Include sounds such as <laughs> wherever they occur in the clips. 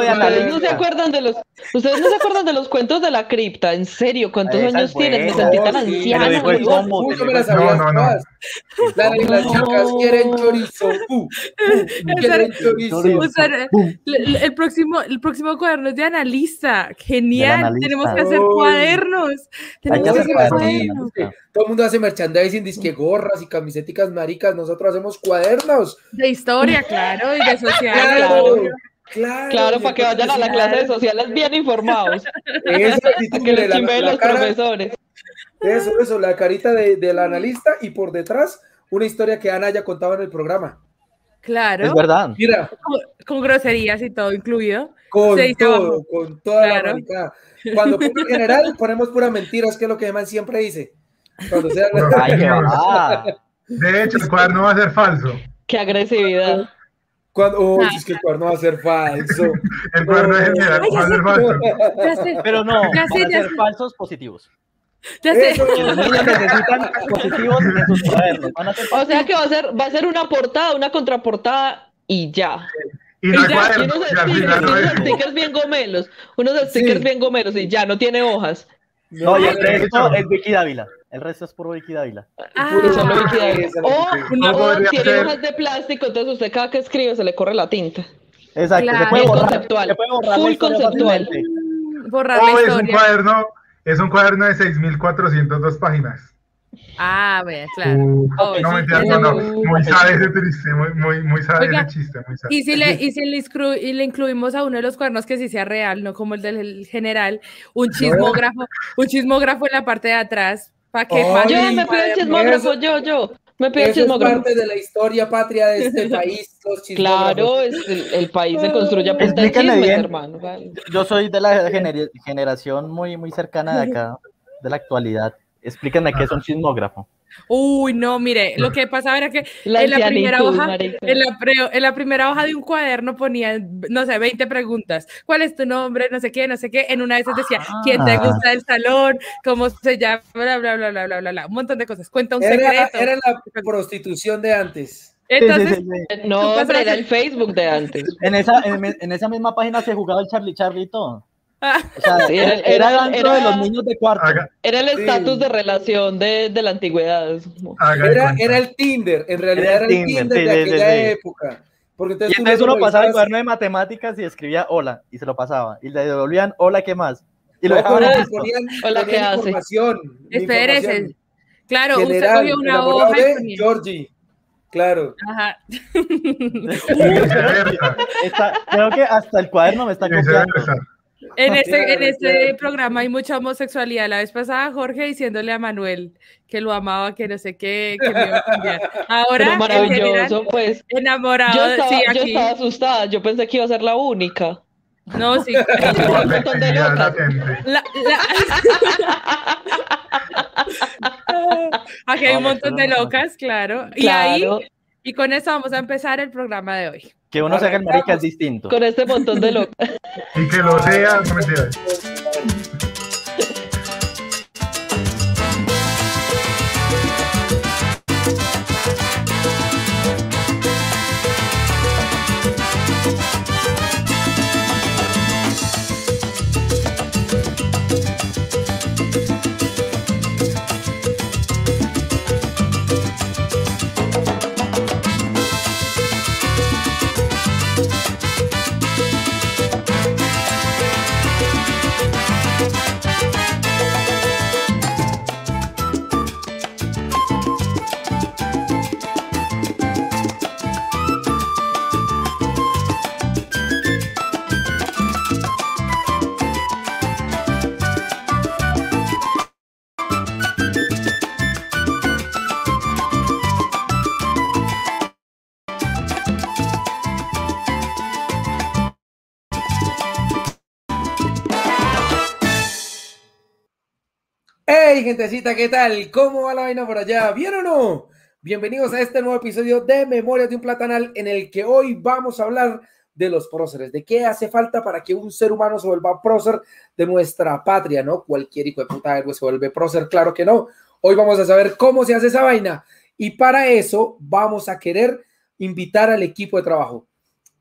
de ¿Ustedes no se acuerdan de los, ustedes no se acuerdan de los cuentos de la cripta? En serio, ¿cuántos Esa años es tienes? Me sentí tan sí, anciana. me No, las sabías no, no. todas. La de las chacas quieren chorizo. <laughs> uh, uh, quieren chorizo. Chorizo. O sea, el, el próximo, el próximo cuaderno es de analista. Genial. analista. Tenemos que hacer cuadernos. Tenemos que hacer cuadernos. Todo el mundo hace merchandising, disque gorras y camisetas maricas. Nosotros hacemos cuadernos. De historia, claro, y de. <laughs> Claro, claro. Claro, para que vayan a la clase de sociales bien informados. <laughs> Eso, Para que les la, la los cara, profesores. eso, eso, la carita de- del analista y por detrás una historia que Ana haya contado en el programa. Claro. Es verdad. Mira, Con, con groserías y todo incluido. con todo, abajo. con toda la maricada. Cuando <laughs> pongo general, ponemos pura mentira, es que es lo que Eman siempre dice. Cuando sea Ay, qué va. <laughs> De hecho, el cuaderno va a ser falso. Qué agresividad. Cuando, oh, Ah. es que el cuaderno va a ser falso. <laughs> El cuaderno de general va a sé. ser falso. Ya sé, Pero no, Ya van sé, a ya ser sé. falsos positivos. ya sé. Eso. Los niños necesitan positivos en sus cuadernos. Van a ser O sea que va a ser, va a ser una portada, una contraportada y ya. Y Y no hay ya, y unos Y al final stickers, no unos es. stickers bien gomelos, unos stickers Sí. bien gomelos y ya no tiene hojas. No, y el de es Vicky Dávila. El resto es puro Vicky Dávila. Ah, Vicky Dávila. O, No o tiene hojas de plástico, entonces usted cada que escribe se le corre la tinta. Exacto. Claro. Se puede Bien borrar, conceptual. se puede borrar la Full historia conceptual. fácilmente. borrar O la es un cuaderno, es un cuaderno de 6.402 páginas. Ah, vea, claro. Uh, Oh, no, sí, mentira, no. Muy sabe ese triste, muy, muy, muy sabe Oiga, ese chiste, muy sabe. Y si, le, y si le, inclu- y le incluimos a uno de los cuernos que sí sea real, no como el del general, un chismógrafo, un chismógrafo en la parte de atrás, para que Yo me pido el chismógrafo, yo, yo. Me pido el Eso es chismógrafo. parte de la historia patria de este <laughs> país. Los. Claro, es el, el país se construye a punta de chismes, bien. hermano. vale. Yo soy de la gener- generación muy, muy cercana de acá, de la actualidad. Explíquenme qué es un chismógrafo. Uy, no, mire, lo que pasaba era que La en la primera hoja, en la, pre- en la primera hoja de un cuaderno ponían, no sé, 20 preguntas. ¿Cuál es tu nombre? No sé qué, no sé qué. En una de esas decía, ¿quién te Ah. gusta del salón? ¿Cómo se llama? Bla, bla, bla, bla, bla, bla, bla. Un montón de cosas. Cuenta un Era, secreto. era la prostitución de antes. Entonces, Sí, sí, sí. No, era el Facebook de antes. En, esa, en, en esa misma página se jugaba el Charlie Charlie y todo. <laughs> O sea, Sí, era, era- era era- dentro de los niños de cuarto. Haga, Era el Sí. estatus de relación de, de la antigüedad. Era, el Tinder, en realidad Era era el Tinder, Tinder, sí, de aquella sí. época. Porque Y entonces tú entonces lo uno pasaba el cuaderno de matemáticas y escribía hola, y se lo pasaba. Y le devolvían hola, ¿qué más? Y lo dejaban ponían, Hola, ponían ¿qué hace? espérese. Claro, usted cogió una hoja y. Georgie. Claro. Ajá. <laughs> Y viceversa, Está- creo que hasta el cuaderno me está y copiando. En <laughs> este, en este programa hay mucha homosexualidad. La vez pasada Jorge diciéndole a Manuel que lo amaba, que no sé qué, que me iba a cambiar. Ahora, Pero en maravilloso, general, pues. enamorado, Yo de- estaba, sí, yo estaba asustada, yo pensé que iba a ser la única. No, sí. <laughs> Un montón de Afectividad locas. latente. La- la- <laughs> Aquí hay un montón de locas, claro. Y ahí, y con eso vamos a empezar el programa de hoy. Que uno se haga el marica es distinto. con este montón de locas. <laughs> Y que lo sea, no mentiras. ¡Hey, gentecita! ¿Qué tal? ¿Cómo va la vaina por allá? ¿Bien o no? Bienvenidos a este nuevo episodio de Memorias de un Platanal en el que hoy vamos a hablar de los próceres, de qué hace falta para que un ser humano se vuelva prócer de nuestra patria, ¿no? Cualquier hijo de puta héroe se vuelve prócer, claro que no. Hoy vamos a saber cómo se hace esa vaina y para eso vamos a querer invitar al equipo de trabajo.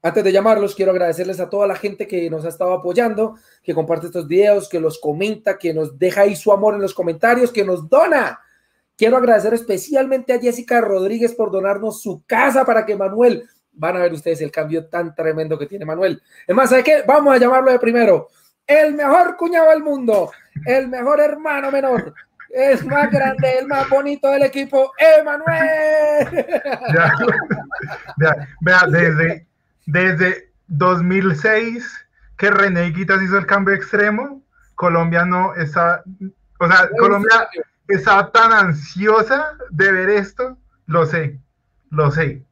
Antes de llamarlos, quiero agradecerles a toda la gente que nos ha estado apoyando, que comparte estos videos, que los comenta, que nos deja ahí su amor en los comentarios, que nos dona. Quiero agradecer especialmente a Jessica Rodríguez por donarnos su casa para que Manuel, van a ver ustedes el cambio tan tremendo que tiene Manuel. Es más, ¿sabe qué? Vamos a llamarlo de primero. El mejor cuñado del mundo, el mejor hermano menor, el más grande, el más bonito del equipo, Emanuel. Ya, <laughs> vea, vea, desde, desde 2006 que René Iquitas hizo el cambio extremo, Colombia no está, o sea, Colombia está tan ansiosa de ver esto, lo sé, lo sé.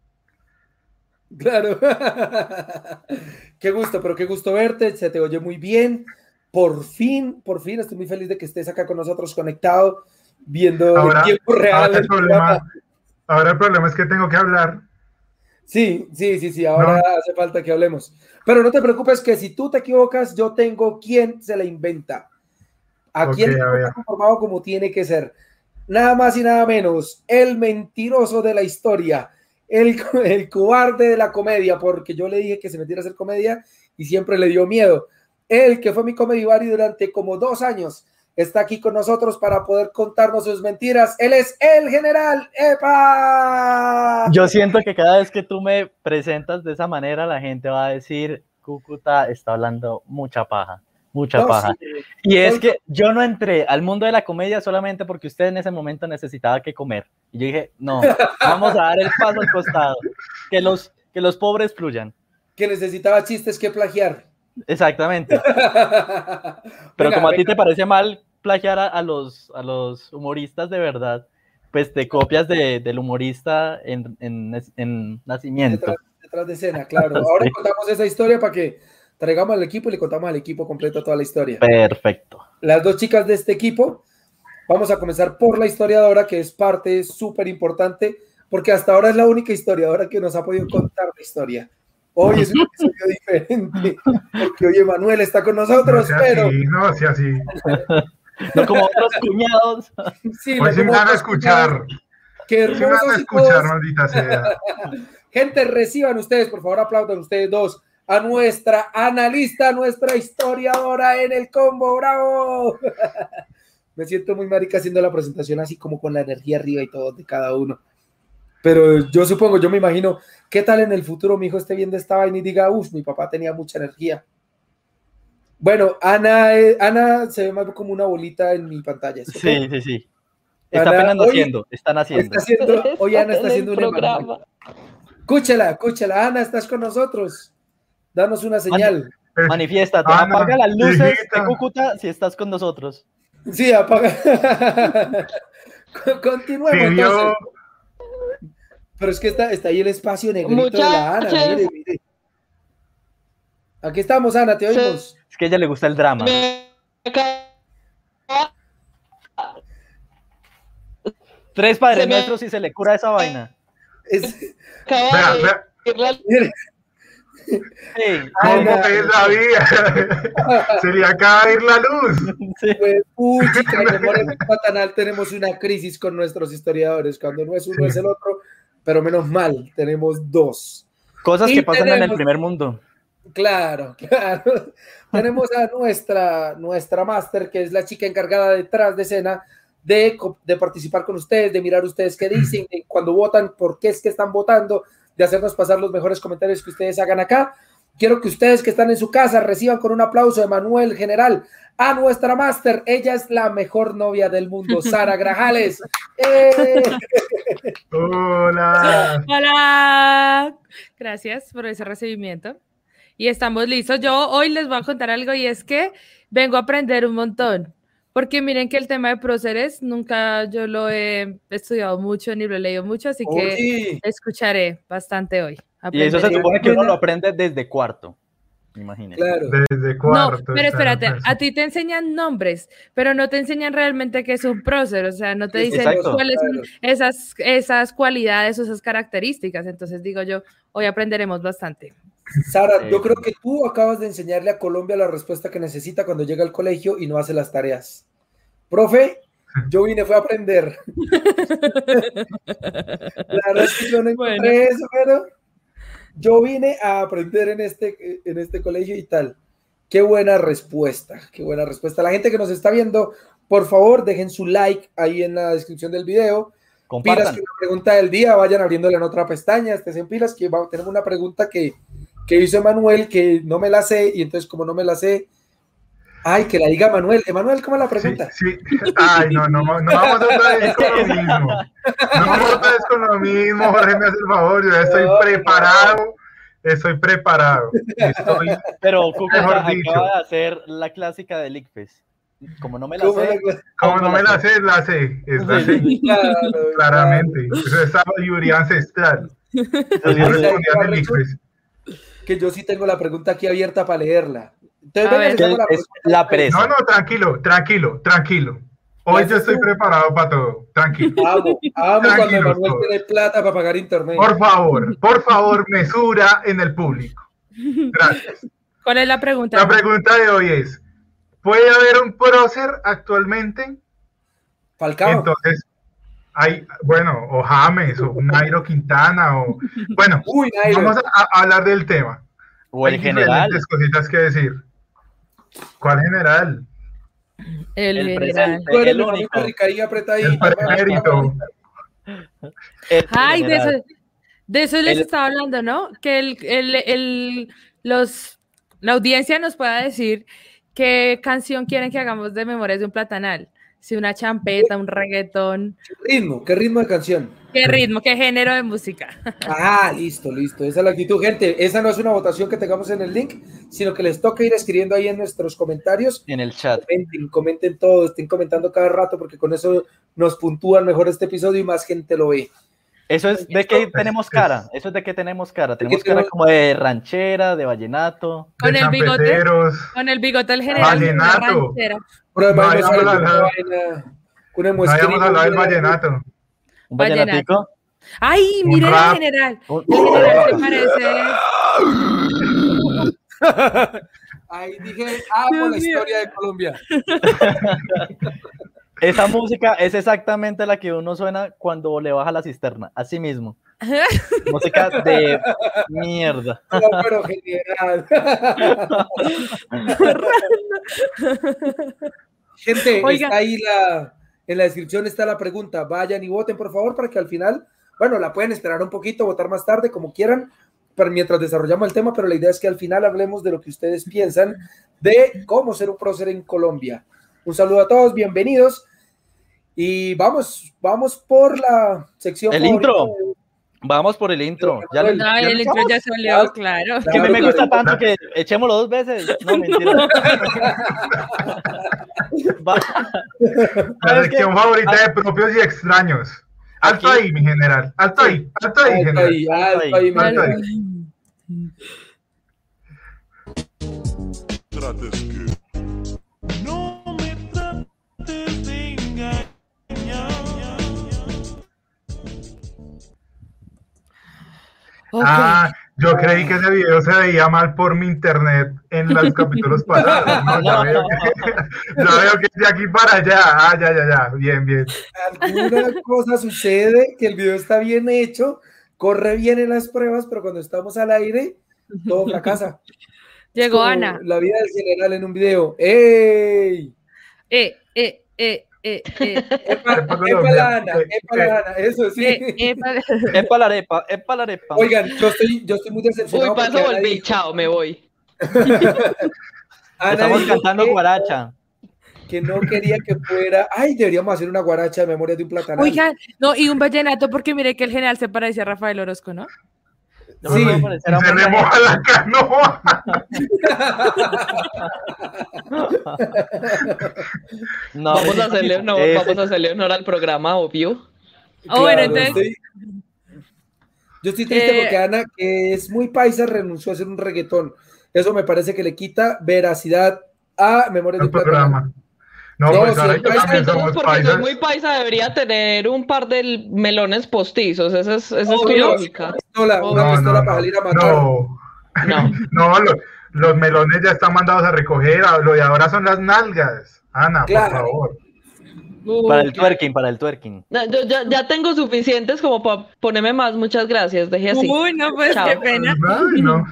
Claro. <laughs> qué gusto, pero qué gusto verte, se te oye muy bien. Por fin, por fin, estoy muy feliz de que estés acá con nosotros conectado, viendo Ahora, tiempo real. ahora el problema, ahora el problema es que tengo que hablar. Sí, sí, sí, sí, ahora hace falta que hablemos. Pero no te preocupes que si tú te equivocas, yo tengo quien se la inventa. El a equipo ver. está conformado como tiene que ser. Nada más y nada menos, el mentiroso de la historia, el, <laughs> el cobarde de la comedia, porque yo le dije que se metiera a hacer comedia y siempre le dio miedo. Él, que fue mi buddy durante como dos años, está aquí con nosotros para poder contarnos sus mentiras. Él es el general Epa. Yo siento que cada vez que tú me presentas de esa manera, la gente va a decir, Cúcuta está hablando mucha paja, mucha No, paja. sí, Y es que yo no entré al mundo de la comedia solamente porque usted en ese momento necesitaba que comer. Y yo dije, no, vamos a dar el paso al costado, que los, que los pobres fluyan. que necesitaba chistes que plagiar. Exactamente. <laughs> Pero como a ti te parece mal plagiar a, a los, a los humoristas de verdad, pues te copias de- del humorista en, en- en nacimiento. detrás, detrás de escena, <laughs> claro. Ahora Sí. contamos esa historia para que traigamos al equipo y le contamos al equipo completo toda la historia. Perfecto. Las dos chicas de este equipo, vamos a comenzar por la historiadora, que es parte súper importante, porque hasta ahora es la única historiadora que nos ha podido contar la historia. Hoy es un episodio <laughs> diferente, porque hoy Emanuel está con No nosotros, sea pero así, no sea así. <laughs> No como otros <laughs> cuñados. sí, no como van a escuchar. Qué me van a escuchar, maldita sea. <laughs> Gente, reciban ustedes, por favor, aplaudan ustedes dos a nuestra analista, nuestra historiadora en el combo, bravo. <laughs> Me siento muy marica haciendo la presentación así como con la energía arriba y todo de cada uno. Pero yo supongo, yo me imagino, ¿qué tal en el futuro mi hijo esté viendo esta vaina y diga, uff, mi papá tenía mucha energía? Bueno, Ana, eh, Ana se ve más como una bolita en mi pantalla. ¿sí? Sí, sí, sí. Está Ana, apenas hoy- naciendo, están haciendo. Está haciendo, hoy Ana está haciendo un programa. Escúchela, escúchela, Ana, estás con nosotros. Danos una señal. Pues, Manifiéstate, Ana, apaga las luces de. Cúcuta si estás con nosotros. Sí, apaga. Con- <laughs> Continuemos. entonces. Pero es que está, está ahí el espacio negrito de la Ana. Muchachos. Mire, mire. Aquí estamos, Ana, te Sí. oímos. Es que a ella le gusta el drama. Me Tres padres Se me- nuestros y se le cura esa vaina. Es- Vea, vea, Sí, ¿Cómo Ana. es la vida? <laughs> Se le acaba de ir la luz. sí. pues, uy, chica, Platanal tenemos una crisis con nuestros historiadores. Cuando no es uno, Sí. es el otro. Pero menos mal, tenemos dos. Cosas Y que pasan en el primer mundo. Claro, <laughs> claro. Tenemos a nuestra, nuestra máster, que es la chica encargada detrás de escena de, participar con ustedes, de mirar ustedes qué dicen, de cuando votan, por qué es que están votando, de hacernos pasar los mejores comentarios que ustedes hagan acá. Quiero que ustedes que están en su casa reciban con un aplauso de Manuel General a nuestra máster. Ella es la mejor novia del mundo, <laughs> Sara Grajales. ¡Eh! <laughs> Hola. Hola. Gracias por ese recibimiento. Y estamos listos. Yo hoy les voy a contar algo y es que vengo a aprender un montón. Porque miren que el tema de próceres nunca yo lo he estudiado mucho ni lo he leído mucho, así que Oye, escucharé bastante hoy. Y eso se supone que uno lo aprende desde cuarto. Imagínate. claro. Desde No, cuarto. pero está espérate, a ti te enseñan nombres, pero no te enseñan realmente qué es un prócer, o sea, no te dicen Exacto. cuáles son esas, esas cualidades o esas características. Entonces digo yo, hoy aprenderemos bastante. Sara, yo creo que tú acabas de enseñarle a Colombia la respuesta que necesita cuando llega al colegio y no hace las tareas. Profe, yo vine fue a aprender. <laughs> la verdad es que yo no encontré Bueno. eso, pero yo vine a aprender en este, en este colegio y tal. Qué buena respuesta, qué buena respuesta. La gente que nos está viendo, por favor, dejen su like ahí en la descripción del video. Compartan. Pilas que una pregunta del día, vayan abriéndole en otra pestaña, estén en pilas, que va- tenemos una pregunta que, que hizo Emanuel, que no me la sé, y entonces como no me la sé, ay, que la diga Manuel. Emanuel, ¿cómo la pregunta? sí. Ay, no, no, no vamos otra vez con lo mismo. No vamos otra vez con lo mismo, Jorge, me hace el favor. Yo estoy No, preparado. Estoy preparado. Estoy Pero Cuca Mejor acaba dicho. de hacer la clásica del ICFES. Como no me la ¿Cómo sé, la- Como no me la sé, la sé. Es la Sí, sé, sí, Claro, claramente. Eso es sabiduría ancestral. <laughs> Así respondían el ICFES. Que yo sí tengo la pregunta aquí abierta para leerla. Entonces, ver. la es pregunta. la presa. No, no, tranquilo, tranquilo, tranquilo. Hoy yo estoy preparado para todo. Tranquilo. <laughs> Amo, amo cuando Tranquilos Emanuel todos. tiene plata para pagar internet. Por favor, por favor, mesura en el público. Gracias. <laughs> ¿Cuál es la pregunta? La pregunta de hoy es, ¿puede haber un prócer actualmente? Falcao. Entonces, hay, bueno, o James, o Nairo Quintana, o... Bueno, <laughs> Uy, Nairo. vamos a, a hablar del tema. O el Hay general. cositas que decir. ¿Cuál general? el, el general. presente. El el único. El pretérito. El Ay, de eso, de eso les El- estaba hablando, ¿no? Que el, el, el- los, la audiencia nos pueda decir qué canción quieren que hagamos de Memorias de un Platanal. Si una champeta, un reggaetón, ¿Qué ritmo? ¿Qué ritmo de canción? qué ritmo, qué género de música. <laughs> Ah, listo, listo. Esa es la actitud, gente. Esa no es una votación que tengamos en el link, sino que les toca ir escribiendo ahí en nuestros comentarios. En el chat. Comenten, comenten todo, estén comentando cada rato, porque con eso nos puntúan mejor este episodio y más gente lo ve. Eso es de que tenemos cara. Eso es de que tenemos cara. Tenemos cara como de ranchera, de vallenato. Con el bigote. Con el bigote del general. Vallenato. habíamos muesquina, hablado del vallenato. Un vallenatico. Ay, Un miren el general. El general se parece. <laughs> Ahí dije, amo Dios la historia de Colombia. <laughs> Esa música es exactamente la que uno suena cuando le baja la cisterna. Así mismo. <laughs> música de mierda. No, pero general. <laughs> Gente, Oiga. está ahí la, en la descripción está la pregunta. Vayan y voten, por favor, para que al final, bueno, la pueden esperar un poquito, votar más tarde, como quieran, pero mientras desarrollamos el tema, pero la idea es que al final hablemos de lo que ustedes piensan de cómo ser un prócer en Colombia. Un saludo a todos, bienvenidos. Y vamos, vamos por la sección. El intro. de- Vamos por el intro. Ya lo- No, No, ya el lo intro echamos. ya salió, claro. Es que a mí me Claro, gusta claro. tanto que echémoslo dos veces. No, mentira. <laughs> La ¿Sabes sección favorita de propios y extraños. Alto Aquí- ahí, mi general. Alto ahí, alto ahí, Alto general. ahí, alto ahí, Alto ahí. trates que no me trates de Ah, yo creí que ese video se veía mal por mi internet en los <laughs> capítulos pasados. No, ya, veo que, <laughs> ya veo que es de aquí para allá. Ah, ya, ya, ya. Bien, bien. alguna cosa sucede, que el video está bien hecho, corre bien en las pruebas, pero cuando estamos al aire, todo fracasa. <laughs> Llegó Como Ana. La vida del general en un video. ¡Ey! Eh, eh, eh, eh, <laughs> eh. ¡Epa, Epa, epa Colombia. la Ana! Eh, ¡Epa la Ana! Eso sí. Eh, eh, <laughs> Es para la arepa, es para la arepa. Oigan, yo estoy, yo estoy muy Uy, decepcionado. paso porque Ana volví, dijo- chao, me voy. <laughs> Ana Estamos cantando que- guaracha. Que no quería que fuera. ¡Ay! Deberíamos hacer una guaracha de memoria de un platanal. Oigan, no, y un vallenato, porque mire que el general se parecía a Rafael Orozco, ¿no? No me Sí, puedo parecer a Se le personaje. moja la canoa. <laughs> No, Vamos a hacerle honor, ese- vamos a hacerle honor al programa, obvio. Ah, bueno, Claro, entonces- estoy- Yo estoy triste Eh, porque Ana, que es muy paisa, renunció a hacer un reggaetón. Eso me parece que le quita veracidad a Memoria de El un Platanal. No, No, pues si ahora que paisa- también somos porque soy muy paisa, debería tener un par de melones postizos. Esa es, esa es tu lógica. Pistola, una No, pistola no, para no. salir a matar. No, No. <laughs> no, lo- los melones ya están mandados a recoger. Lo de ahora son las nalgas. Ana, Claro. por favor. Para el twerking, para el twerking. No, yo ya, ya tengo suficientes como para ponerme más. Muchas gracias. Dejé así. Uy, no, pues Chao. qué pena. Ay, no.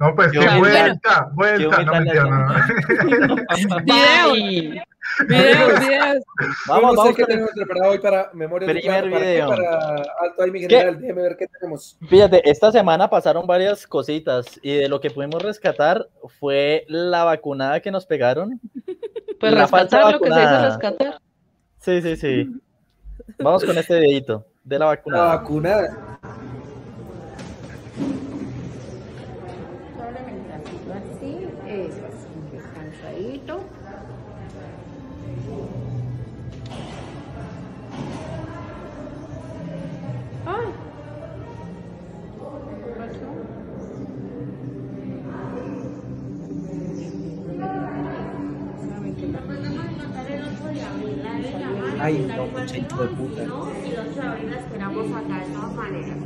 No, pues que Qué vuelta, vuelta, Qué no vuelta mentira, no. <laughs> Bye. Videos, videos. <laughs> Vamos, Vamos, no sé vamos qué tenemos preparado hoy para Memoria primer ¿para video. Para Alto ahí, mi general. Déjeme ver qué tenemos. Fíjate, esta semana pasaron varias cositas y de lo que pudimos rescatar fue la vacunada que nos pegaron. <laughs> Pues La rescatar lo que se dice vacunada. rescatar. Sí, sí, sí. Vamos con este dedito de la La vacunada. Ay, no, mucha hijo de puta. Y el 8 de abril la esperamos acá de todas maneras.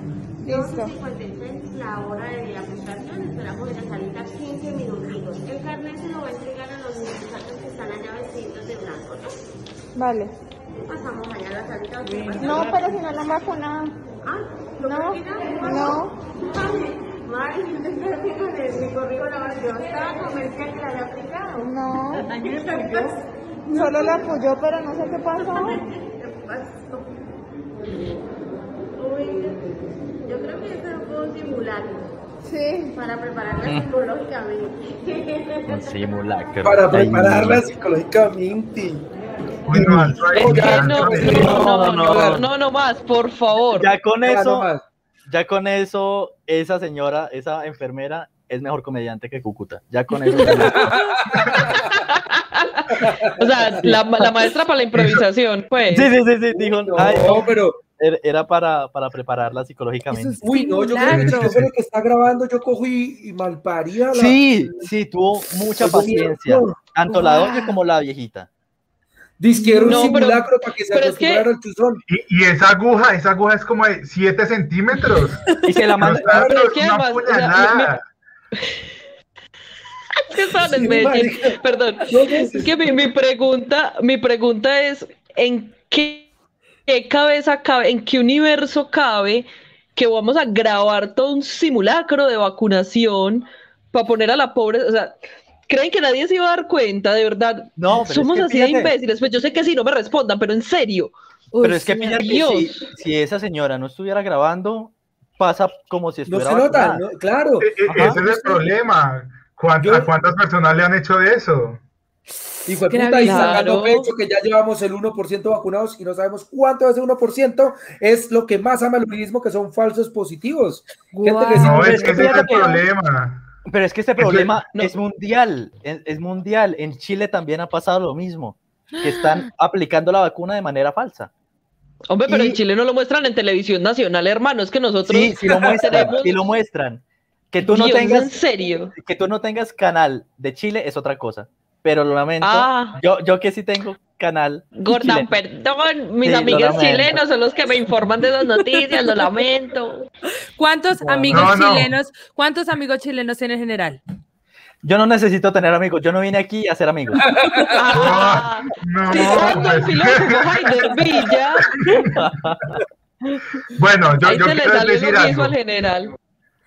12.56 la hora de la prestación, esperamos en la salita 15 minutitos. El carnet se lo va a entregar a los muchachos que están allá vestidos de blanco, ¿no? Vale. Pasamos allá a la salita. No, pero si no lo han vacunado. Ah, ¿lo No, terminaron? no. Vale. Mari, con el, me. Yo estaba convencida que la había aplicado. No. Solo la apoyó, pero no sé qué pasó. ¿Qué pasó? Uy, yo creo que eso fue un simulacro Sí. para prepararla psicológicamente. Un simulacro. Para prepararla psicológicamente. Uy, no, no, no, no, no, no, no, no más, por favor. Ya con Ya, no eso, ya con eso, esa señora, esa enfermera es mejor comediante que Cúcuta. Ya con eso. <laughs> O sea, la, la maestra para la improvisación, pues. sí, sí, sí, sí, dijo, No, ay, no, pero. era- era para, para prepararla psicológicamente. Es Uy, no, yo creo que yo que está grabando, yo cojo y, y malparía la. Sí, sí, tuvo mucha paciencia. Tanto la doña como la viejita. Dice que era un No, pero- simulacro para que se que- acostumbrara al chuzón. Y, y esa aguja, esa aguja es como de 7 centímetros. Y se la manda. Claro, es que una además, o sea, Es que estaban en Sí, Medellín. marica. Perdón. No, no, Es que mi, mi pregunta, mi pregunta es, ¿en qué, qué cabeza cabe, en qué universo cabe que vamos a grabar todo un simulacro de vacunación para poner a la pobre, o sea, ¿creen que nadie se iba a dar cuenta? De verdad, No, pero somos es que así de imbéciles. Pues yo sé que sí, no me respondan, pero en serio. Pero es Uy, que sí, fíjate, Dios. si, si esa señora no estuviera grabando, pasa como si No estuviera se nota. ¿no? claro. E- e- Ajá. Ese es el problema. ¿Cuán- Yo- ¿A cuántas personas le han hecho de eso? Y fue puta, y sacando pecho que ya llevamos el 1% vacunados y no sabemos cuánto de ese 1% es lo que más ama el urbanismo, que son falsos positivos. Gente No, es que ese es el que- problema. Pero es que este que- problema no. es mundial, es, es mundial. En Chile también ha pasado lo mismo, que están <gasps> aplicando la vacuna de manera falsa. Hombre, pero Y- en Chile no lo muestran en televisión nacional, hermano. Es que nosotros Sí, sí lo <laughs> muestran, tenemos- sí lo muestran. Que tú no Dios, en tengas, serio. que tú no tengas canal de Chile es otra cosa. Pero lo lamento. Ah. Yo, yo que sí tengo canal. Chileno. perdón, mis Sí, amigos chilenos son los que me informan de esas noticias, lo lamento. ¿Cuántos amigos No, no. chilenos, cuántos amigos chilenos en general? Yo no necesito tener amigos. Yo no vine aquí a ser amigos. Ah, No, pues- filósofo Heider Villa, <laughs> Bueno, yo, yo quiero decir algo. al general.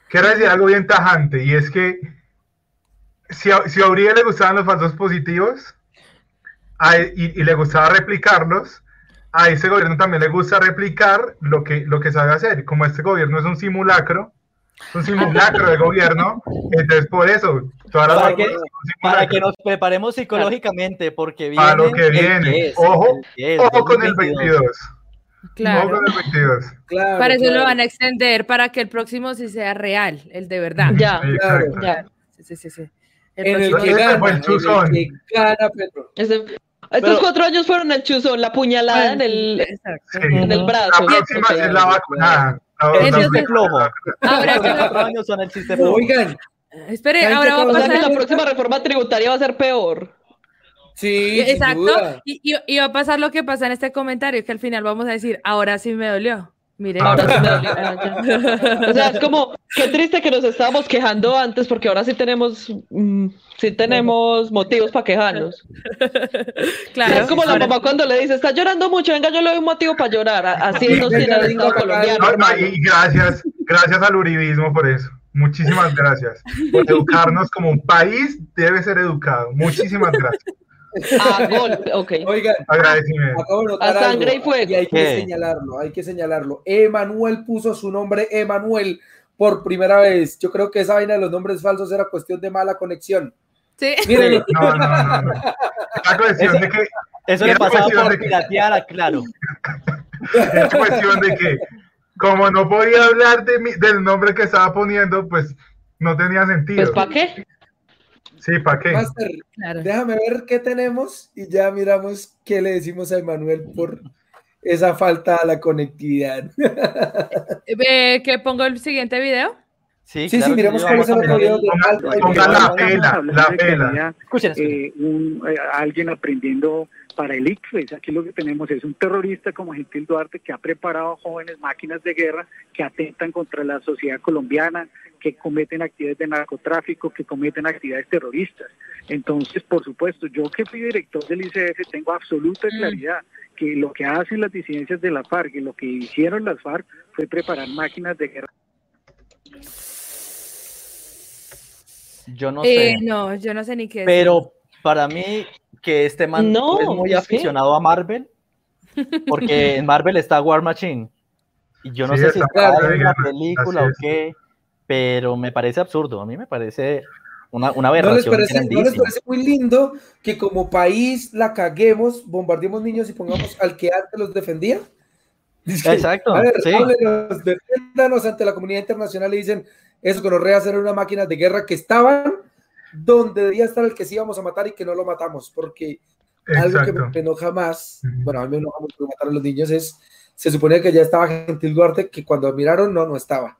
Quiero decir algo bien tajante y es que si a, si a Uribe le gustaban los falsos positivos a y, y le gustaba replicarlos, a ese gobierno también le gusta replicar lo que, lo que sabe hacer. Como este gobierno es un simulacro, un simulacro de gobierno, entonces por eso todas las Para que- Para que nos preparemos psicológicamente, porque viene. Para lo que viene. Ojo, Ojo con el 22. Ojo Claro. con el 22. Claro, Para eso lo claro. van a extender para que el próximo sí sea real, el de verdad. Ya, Exacto. ya. Sí, sí, sí, sí. En el próximo- que Ese gana, fue el en el chuzón. que gana Petro. Ese- estos Pero- cuatro años fueron el chuzón, la puñalada en el. Sí. en el brazo. La próxima es la vacunada. La- Ese la- es de flojo. Ahora, años son el chiste flojo. Oigan, espere, ¿Saben ahora va a O sea que pasar. la próxima reforma tributaria va a ser peor. sí, Exacto. Y, y- y va a pasar lo que pasa en este comentario, que al final vamos a decir, ahora sí me dolió. Miren, Ah, Ahora sí me dolió. <laughs> O sea, es como, qué triste que nos estábamos quejando antes, porque ahora sí tenemos, mm, sí tenemos motivos para quejarnos. claro. es como la mamá cuando le dice, está llorando mucho, venga, yo le doy un motivo para llorar. Así nos tiene el Estado colombiano. No, no, hermano. y gracias, gracias al uribismo por eso. Muchísimas gracias. Por educarnos como un país debe ser educado. Muchísimas gracias. A golpe, ok. Oigan, Agradecimiento. acabo de notar A sangre algo, y fuego. hay que ¿Qué? señalarlo, hay que señalarlo. Emanuel puso su nombre Emanuel por primera vez. Yo creo que esa vaina de los nombres falsos era cuestión de mala conexión. Sí. Mírenlo. No, no, no, no. La cuestión de que, Eso le pasaba por piratear a Claro. <laughs> es cuestión de que, como no podía hablar de mi- del nombre que estaba poniendo, pues no tenía sentido. Pues, ¿para qué? Sí, ¿para qué? Master, Claro. déjame ver qué tenemos y ya miramos qué le decimos a Emanuel por esa falta a la conectividad. <laughs> Eh, ¿Que pongo el siguiente video? Sí, Sí, sí, claro miremos sí, cuál es el vamos a otro video poner- de Ponga- la pela, hablando la pela. Escuchen, eh, un, eh, alguien aprendiendo para el ICFES. Aquí lo que tenemos es un terrorista como Gentil Duarte que ha preparado jóvenes máquinas de guerra que atentan contra la sociedad colombiana, que cometen actividades de narcotráfico, que cometen actividades terroristas. Entonces, por supuesto, yo que fui director del ICF tengo absoluta Mm. claridad que lo que hacen las disidencias de la FARC y lo que hicieron las FARC fue preparar máquinas de guerra. Yo no Eh, sé. no, yo no sé ni qué decir. Pero para mí, que este man No, es muy aficionado a Marvel, porque <laughs> en Marvel está War Machine. Y yo no Sí, sé si está en la así película o qué, pero me parece absurdo. A mí me parece una, una ¿No les, aberración parece, ¿No les parece muy lindo que como país la caguemos, bombardeemos niños y pongamos al que antes los defendía? <laughs> Exacto, A ver, sí. háblenos, defiéndanos ante la comunidad internacional y dicen eso que nos rea hacer unas máquinas de guerra que estaban donde debía estar el que sí íbamos a matar y que no lo matamos, porque algo que me enoja más, bueno, a mí me enoja mucho que mataron a los niños, es, se supone que ya estaba Gentil Duarte, que cuando miraron, no, no estaba.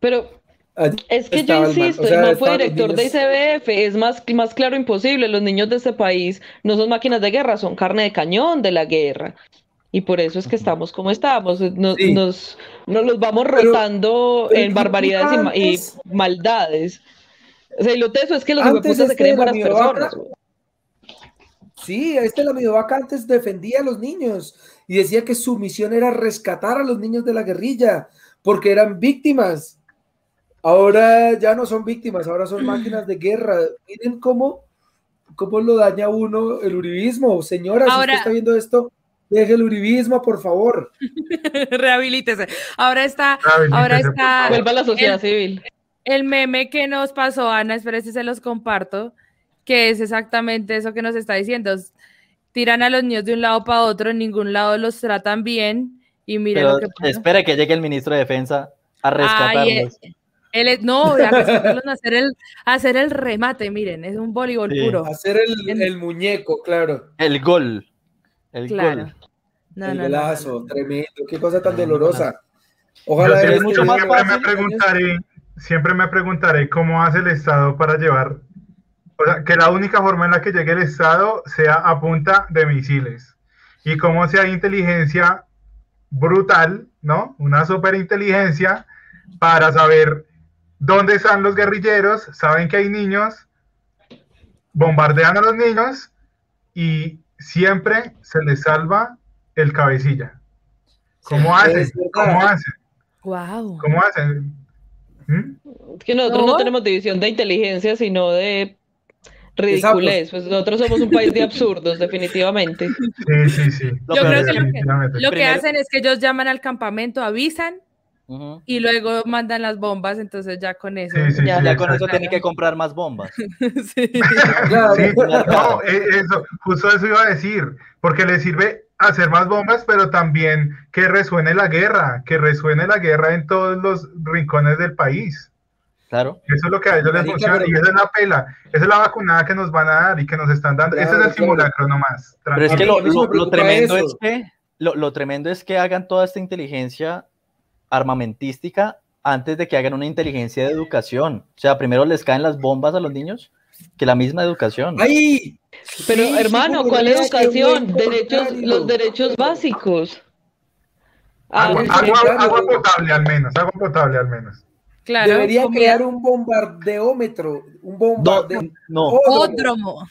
Pero Allí es que yo insisto, o sea, man fue director de ICBF, es más, más claro imposible. Los niños de este país no son máquinas de guerra, son carne de cañón de la guerra. Y por eso es que estamos como estamos. Nos, Sí. nos, nos los vamos Pero- rotando pero en barbaridades y maldades. O sea, y lo teso es que los Antes hueputas se este creen de la buenas personas. Sí, este la Midovaca antes defendía a los niños y decía que su misión era rescatar a los niños de la guerrilla porque eran víctimas. Ahora ya no son víctimas, ahora son máquinas de guerra. Miren cómo, cómo lo daña uno el uribismo. Señora, si Ahora- usted está viendo esto, deje el uribismo, por favor. <laughs> Rehabilítese. Ahora está, Habilítese, ahora está. Vuelva a la sociedad El- civil. el meme que nos pasó, Ana, espera si se los comparto, que es exactamente eso que nos está diciendo. Tiran a los niños de un lado para otro, en ningún lado los tratan bien y miren Pero lo que pasa. espera que llegue el ministro de Defensa a rescatarlos. Él es- no, a rescatarlos, a hacer el, hacer el remate, miren, es un voleibol Sí. puro. Hacer el, el muñeco, claro. El gol. El Claro. gol. No, el no, no, no, golazo, no. tremendo. Qué cosa tan dolorosa. Yo Ojalá siempre, este mucho más siempre me fácil, preguntaré, siempre me preguntaré cómo hace el Estado para llevar, o sea, que la única forma en la que llegue el Estado sea a punta de misiles. Y cómo hay inteligencia brutal, ¿no? Una superinteligencia para saber dónde están los guerrilleros, saben que hay niños, bombardean a los niños y siempre se les salva el cabecilla. ¿Cómo hacen? ¿Cómo hacen? Guau. ¿Cómo hacen? ¿Mm? Es que nosotros no. No. tenemos división de inteligencia, sino de ridiculez. Pues nosotros somos un país de absurdos, definitivamente. Sí, sí, sí. Lo Yo creo que lo que, lo que hacen es que ellos llaman al campamento, avisan Y luego mandan las bombas, entonces ya con eso. Sí, sí, Ya, sí, Ya con eso tienen que comprar más bombas. <laughs> Sí. <laughs> Claro. Sí, no, eh, eso, justo eso iba a decir, porque le sirve hacer más bombas, pero también que resuene la guerra, que resuene la guerra en todos los rincones del país. Claro. Eso es lo que a ellos les funciona pero- y esa es la pela, esa es la vacunada que nos van a dar y que nos están dando. Ese Claro, es el claro. simulacro nomás. Pero es que lo, lo- tremendo eso. es que lo, lo tremendo es que hagan toda esta inteligencia armamentística antes de que hagan una inteligencia de educación. O sea, primero les caen las bombas a los niños que la misma educación. ¡Ay! Pero Sí, hermano, sí, ¿cuál educación? Derechos, los derechos básicos. Ah, Agua, sí. agua- claro. agua potable al menos, agua potable al menos. Claro. Debería crear un bombardeómetro, un No, bombardeo. no, Ódromo.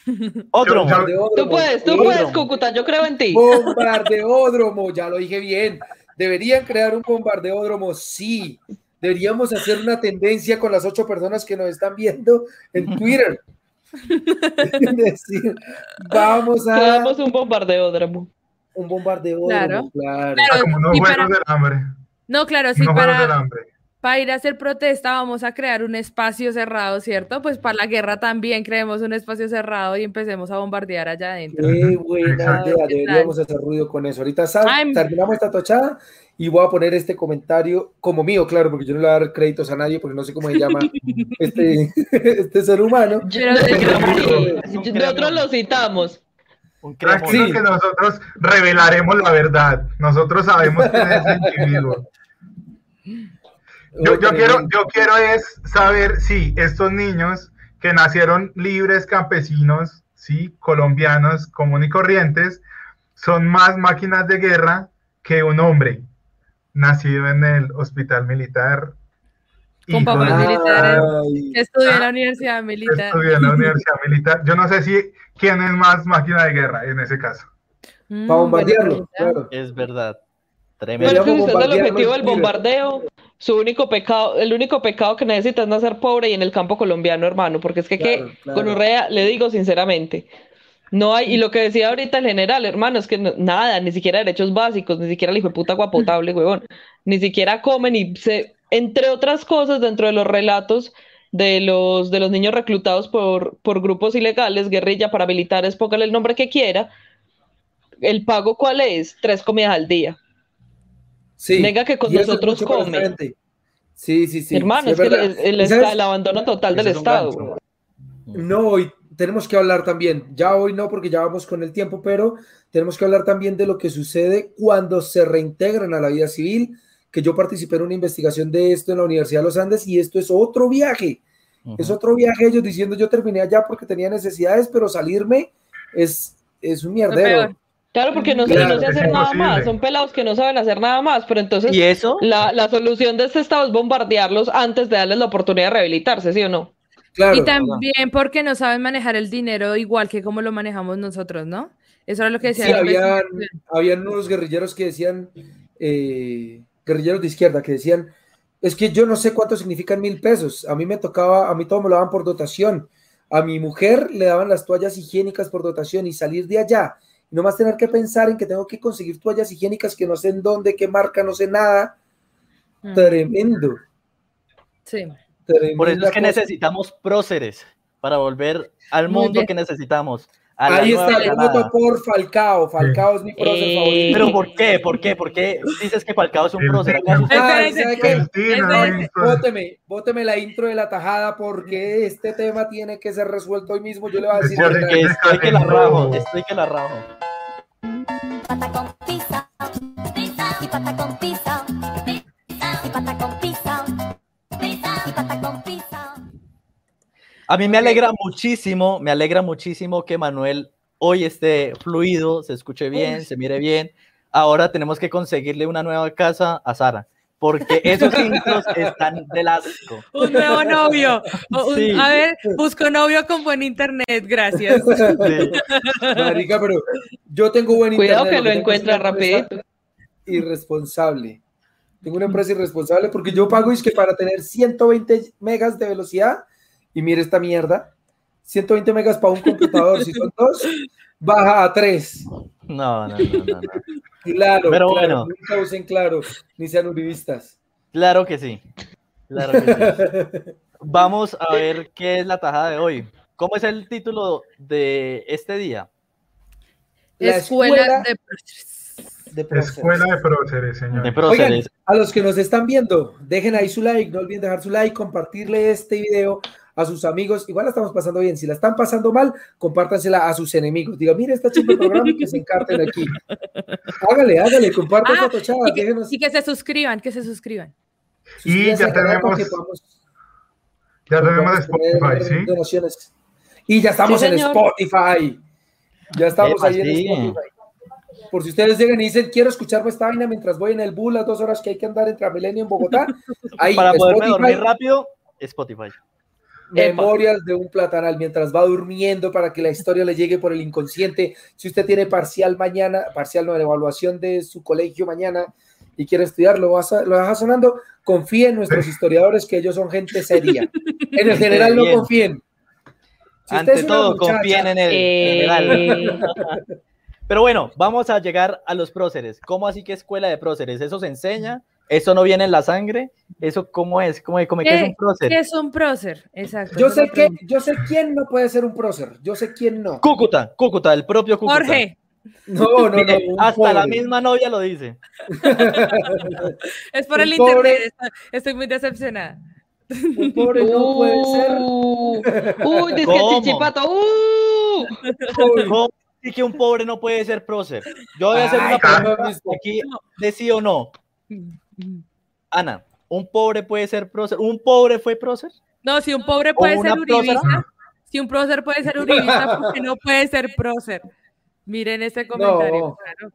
Yo- Tú puedes, tú puedes, Cúcuta, yo creo en ti. Bombardeódromo, ya lo dije bien. Deberían crear un bombardeódromo, sí. Deberíamos hacer una tendencia con las ocho personas que nos están viendo en <laughs> Twitter. <laughs> Decir, vamos a Creamos un bombardeódromo. un bombardeódromo, Claro. claro. Claro. Ah, como unos y juegos para- del hambre. No, claro, sí, unos juegos del para, hambre. Para ir a hacer protesta vamos a crear un espacio cerrado, ¿cierto? Pues para la guerra también creemos un espacio cerrado y empecemos a bombardear allá adentro. Qué buena idea, deberíamos hacer ruido con eso. Ahorita sal- Ay, terminamos esta tochada y voy a poner este comentario como mío, claro, porque yo no le voy a dar créditos a nadie porque no sé cómo se llama <laughs> este, <laughs> este ser humano. Yo no sé un Nosotros lo citamos. Sí. que nosotros revelaremos la verdad. Nosotros sabemos quién es el individuo. <laughs> Yo, yo quiero, yo quiero es saber si estos niños que nacieron libres campesinos, sí, colombianos, comunes y corrientes, son más máquinas de guerra que un hombre nacido en el hospital militar. Con papás de- militares. Que estudié en la universidad militar. estudió en la universidad militar. Yo no sé si quién es más máquina de guerra en ese caso. Mm, para bombardearlo, claro. Es verdad. Pero Tremendo. usted es el objetivo del bombardeo, su único pecado, el único pecado que necesita es nacer pobre y en el campo colombiano, hermano, porque es que, Claro, que claro. con Urrea, le digo sinceramente, no hay, y lo que decía ahorita el general, hermano, es que no- nada, ni siquiera derechos básicos, ni siquiera el hijo de puta agua potable, huevón, ni siquiera comen y se, entre otras cosas, dentro de los relatos de los, de los niños reclutados por, por grupos ilegales, guerrilla, paramilitares, póngale el nombre que quiera, el pago cuál es, tres comidas al día. Sí. Venga que con nosotros come. Sí, sí, sí. Hermano, sí, es que el, el abandono total del es Estado. gancho. No, hoy tenemos que hablar también, ya hoy no porque ya vamos con el tiempo, pero tenemos que hablar también de lo que sucede cuando se reintegran a la vida civil, que yo participé en una investigación de esto en la Universidad de los Andes y esto es otro viaje, es otro viaje ellos diciendo yo terminé allá porque tenía necesidades, pero salirme es, es un mierdero. Claro, porque no, se- Claro, no sé es hacer nada más, son pelados que no saben hacer nada más, pero entonces ¿Y eso? la, la solución de este Estado es bombardearlos antes de darles la oportunidad de rehabilitarse, ¿sí o no? Claro, Y también porque no saben manejar el dinero igual que como lo manejamos nosotros, ¿no? Eso era lo que decía. Sí, habían, habían unos guerrilleros que decían, eh, guerrilleros de izquierda, que decían, es que yo no sé cuánto significan mil pesos, a mí me tocaba, a mí todo me lo daban por dotación, a mi mujer le daban las toallas higiénicas por dotación y salir de allá, y nomás tener que pensar en que tengo que conseguir toallas higiénicas que no sé en dónde, qué marca, no sé nada, Mm, tremendo. Sí. Por eso es tremenda que cosa. necesitamos próceres para volver al mundo que necesitamos. Ahí está, yo voto por Falcao, Falcao es mi prócer Eh, favorito. Pero ¿por qué? ¿Por qué? ¿Por qué dices que Falcao es un prócer? Tino. ¿Acaso usted- Ay, Espera, ¿sabe espera, qué? El Tino, es de- listo. Bóteme, bóteme la intro de la tajada porque este tema tiene que ser resuelto hoy mismo. Yo le voy a decir. Verdad. Que estoy que la rajo, estoy que la rajo. Pata con pizza, y pata con pizza, y pata con pizza, A mí me alegra muchísimo, me alegra muchísimo que Manuel hoy esté fluido, se escuche bien, se mire bien. Ahora tenemos que conseguirle una nueva casa a Sara, porque esos intros <laughs> están del asco. Un nuevo novio. O un- Sí. A ver, busco novio con buen internet, gracias. Sí. Marica, pero yo tengo buen Cuidado internet, que lo encuentra rapidito. Irresponsable. Tengo una empresa irresponsable porque yo pago es que para tener 120 megas de velocidad y mire esta mierda, 120 megas para un computador, si son dos, baja a 3. No, no, no, no, no. Claro, Pero claro, bueno. nunca usen claro, ni sean uribistas. Claro que sí. Claro que sí. Vamos a ver qué es la tajada de hoy. ¿Cómo es el título de este día? La Escuela, escuela de de próceres. Escuela de próceres, De señor. Oigan, próceres. a los que nos están viendo, dejen ahí su like, no olviden dejar su like, compartirle este video a sus amigos. Igual la estamos pasando bien. Si la están pasando mal, compártansela a sus enemigos. Diga, mire este chico programa y que se encarten aquí. Hágale, hágale, compartan Ah, esta tochada. y, que, y se suscriban, que se suscriban. suscríbanse ya tenemos- Ya tenemos Spotify, ¿sí? donaciones. Y ya estamos Sí, en. Spotify. Ya estamos ahí en. Spotify. Por si ustedes llegan y dicen, quiero escucharme esta vaina mientras voy en el bus las dos horas que hay que andar entre Milenio en Bogotá. <laughs> Ahí, Para poderme Spotify, dormir rápido, Spotify. Memorias de un platanal mientras va durmiendo para que la historia le llegue por el inconsciente. Si usted tiene parcial mañana, parcial no, la evaluación de su colegio mañana y quiere estudiar, lo, vas a- lo deja sonando, confíe en nuestros historiadores que ellos son gente seria. En el general no confíen. Si Ante todo, muchacha- confíen en el Eh, general. <laughs> Pero bueno, vamos a llegar a los próceres. ¿Cómo así que escuela de próceres? ¿Eso se enseña? ¿Eso no viene en la sangre? ¿Eso cómo es? ¿Cómo, cómo que es un prócer? ¿Qué es un prócer? Exacto. Yo sé que, yo sé quién no puede ser un prócer, yo sé quién no. Cúcuta, Cúcuta, el propio Cúcuta. Jorge, No, no, no. Hasta la misma novia lo dice. es por Un el pobre- internet. estoy- muy decepcionada. Un pobre no puede ser. Uh, Uy, dice que chichipato. Uh. ¿Cómo que un pobre no puede ser prócer? Yo voy a hacer Ay, una pregunta aquí de sí o no. Ana, ¿un pobre puede ser prócer? ¿Un pobre fue prócer? No, si un pobre puede ser prócer. uribista, si un prócer puede ser uribista, porque no puede ser prócer. Miren este comentario. No. claro.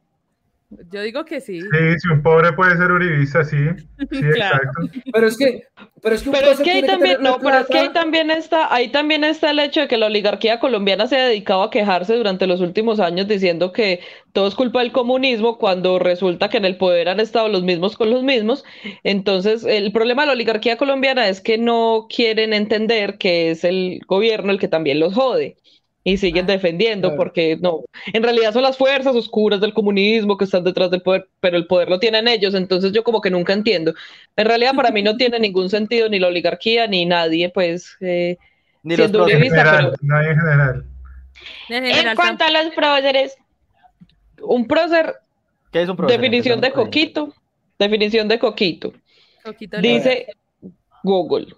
Yo digo que sí. Sí, si un pobre puede ser uribista, sí. <laughs> Sí, Claro. exacto. Pero es que, pero es que, un Pero es que ahí también, no, pero es que ahí también está, ahí también está el hecho de que la oligarquía colombiana se ha dedicado a quejarse durante los últimos años diciendo que todo es culpa del comunismo cuando resulta que en el poder han estado los mismos con los mismos. Entonces, el problema de la oligarquía colombiana es que no quieren entender que es el gobierno el que también los jode. Y siguen defendiendo claro. porque no, en realidad son las fuerzas oscuras del comunismo que están detrás del poder, pero el poder lo tienen ellos, entonces yo como que nunca entiendo. En realidad para mí no tiene ningún sentido ni la oligarquía ni nadie, pues, eh, Ni los. En general, pero no hay en general. En cuanto a los próceres, un prócer, ¿Qué es un prócer? definición de por ahí. coquito, definición de coquito, dice Google.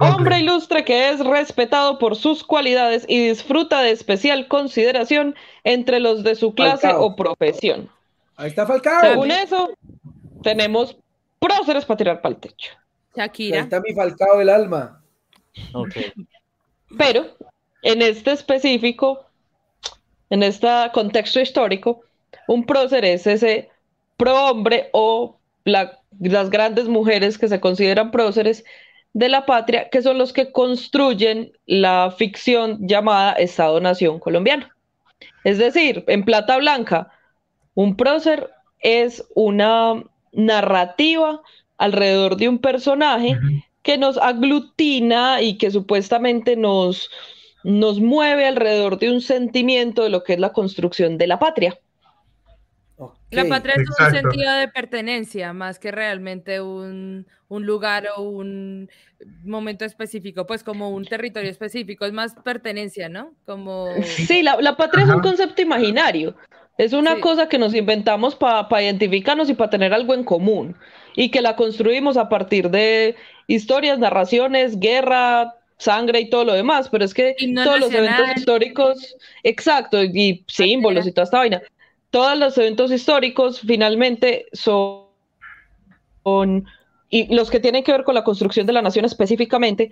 Hombre ilustre que es respetado por sus cualidades y disfruta de especial consideración entre los de su clase Falcao. o profesión. Ahí está Falcao. Según eso, tenemos próceres para tirar para el techo. Ahí Shakira. está mi Falcao del alma. Ok. Pero en este específico, en este contexto histórico, un prócer es ese prohombre o la- las grandes mujeres que se consideran próceres de la patria, que son los que construyen la ficción llamada Estado-Nación colombiano. Es decir, en plata blanca, un prócer es una narrativa alrededor de un personaje que nos aglutina y que supuestamente nos, nos mueve alrededor de un sentimiento de lo que es la construcción de la patria. Ok. La patria es un exacto. sentido de pertenencia más que realmente un, un lugar o un momento específico, pues como un territorio específico, es más pertenencia, ¿no? Como Sí, la, la patria es un Ajá. concepto imaginario. Es una Sí. cosa que nos inventamos para identificarnos y para tener algo en común. Y que la construimos a partir de historias, narraciones, guerra, sangre y todo lo demás. Pero es que Himno todos los eventos nacional. históricos, exacto, y símbolos y toda esta vaina. Todos los eventos históricos finalmente son, son- y los que tienen que ver con la construcción de la nación específicamente,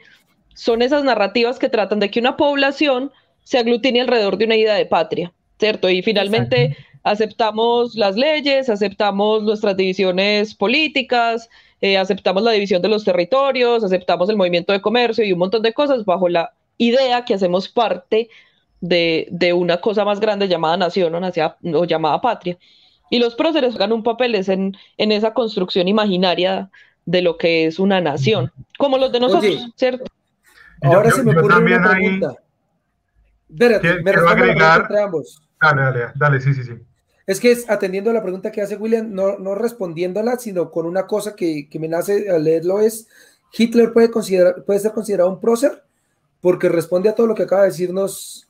son esas narrativas que tratan de que una población se aglutine alrededor de una idea de patria, ¿cierto? Y finalmente aceptamos las leyes, aceptamos nuestras divisiones políticas, eh, aceptamos la división de los territorios, aceptamos el movimiento de comercio y un montón de cosas bajo la idea que hacemos parte de, de una cosa más grande llamada nación o, nacia- o llamada patria. Y los próceres juegan un papel es en, en esa construcción imaginaria de lo que es una nación, como los de nosotros, Oye, ¿cierto? Yo- Ahora yo- se me ocurre una ahí- pregunta. Espérate, Quiero- me quiero agregar- entre ambos. Dale, dale, dale, sí, sí, sí. Es que es atendiendo a la pregunta que hace William, no, no respondiéndola, sino con una cosa que, que me nace al leerlo es, ¿Hitler puede, considerar, puede ser considerado un prócer? Porque responde a todo lo que acaba de decirnos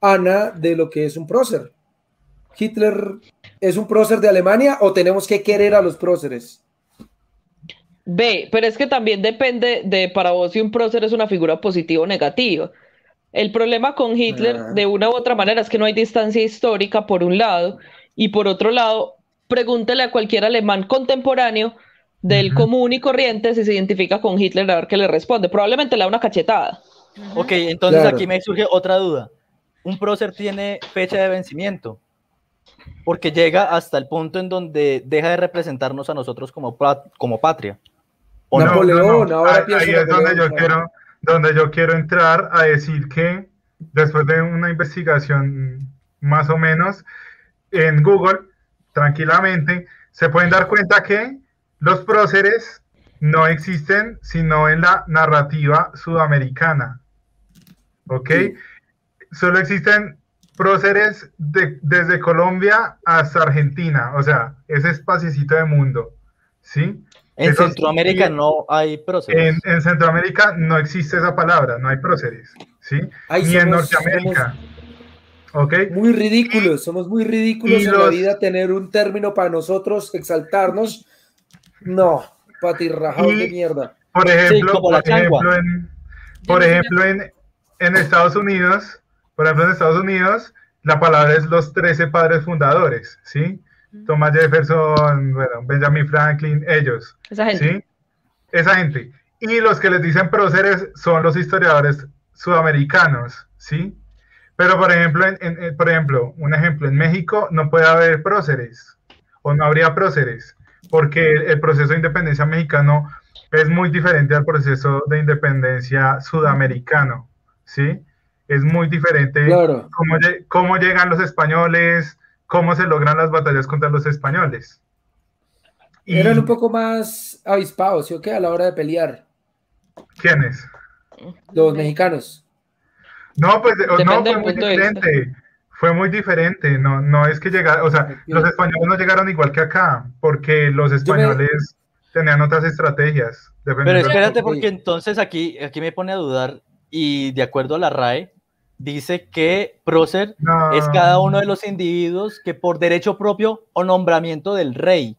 Ana de lo que es un prócer. ¿Hitler es un prócer de Alemania o tenemos que querer a los próceres? Ve, pero es que también depende de para vos si un prócer es una figura positiva o negativa. El problema con Hitler, Ah. de una u otra manera, es que no hay distancia histórica, por un lado, y por otro lado, pregúntele a cualquier alemán contemporáneo del común y corriente si se identifica con Hitler a ver qué le responde. Probablemente le da una cachetada. Ok, entonces Claro. aquí me surge otra duda. ¿Un prócer tiene fecha de vencimiento? porque llega hasta el punto en donde deja de representarnos a nosotros como, como patria. ¿O no? Napoleón, ahora Ahí- es donde yo quiero, donde yo quiero entrar a decir que después de una investigación más o menos en Google, tranquilamente, se pueden dar cuenta que los próceres no existen sino en la narrativa sudamericana. ¿Ok? Solo existen próceres de- desde Colombia hasta Argentina, o sea, ese espacito de mundo. ¿Sí? En Esos- Centroamérica y- no hay próceres. en, en Centroamérica no existe esa palabra, no hay próceres, ¿sí? Ay, Ni en somos- Norteamérica. ¿Ok? Muy ridículos, somos muy ridículos y en la vida tener un término para nosotros, exaltarnos. No, patirrajados de mierda. Por ejemplo, por ejemplo, changua. en, por ejemplo en, en Estados Unidos, por ejemplo, en Estados Unidos, la palabra es los 13 padres fundadores, ¿sí? Thomas Jefferson, bueno, Benjamin Franklin, ellos, Esa gente. ¿sí? Esa gente. Y los que les dicen próceres son los historiadores sudamericanos, ¿sí? Pero, por ejemplo, en, en- en- por ejemplo, un ejemplo, en México no puede haber próceres, o no habría próceres, porque el, el proceso de independencia mexicano es muy diferente al proceso de independencia sudamericano, ¿sí? Es muy diferente Claro. cómo, cómo llegan los españoles, cómo se logran las batallas contra los españoles. Y- Eran un poco más avispados, ¿sí o qué? A la hora de pelear, ¿Quiénes? los mexicanos. No, pues Depende no, fue muy diferente. Fue muy diferente. No, no es que llegaron, o sea, los españoles no llegaron igual que acá, porque los españoles tenían otras estrategias. Pero espérate, porque entonces aquí, aquí me pone a dudar, y de acuerdo a la RAE, dice que prócer No. es cada uno de los individuos que por derecho propio o nombramiento del rey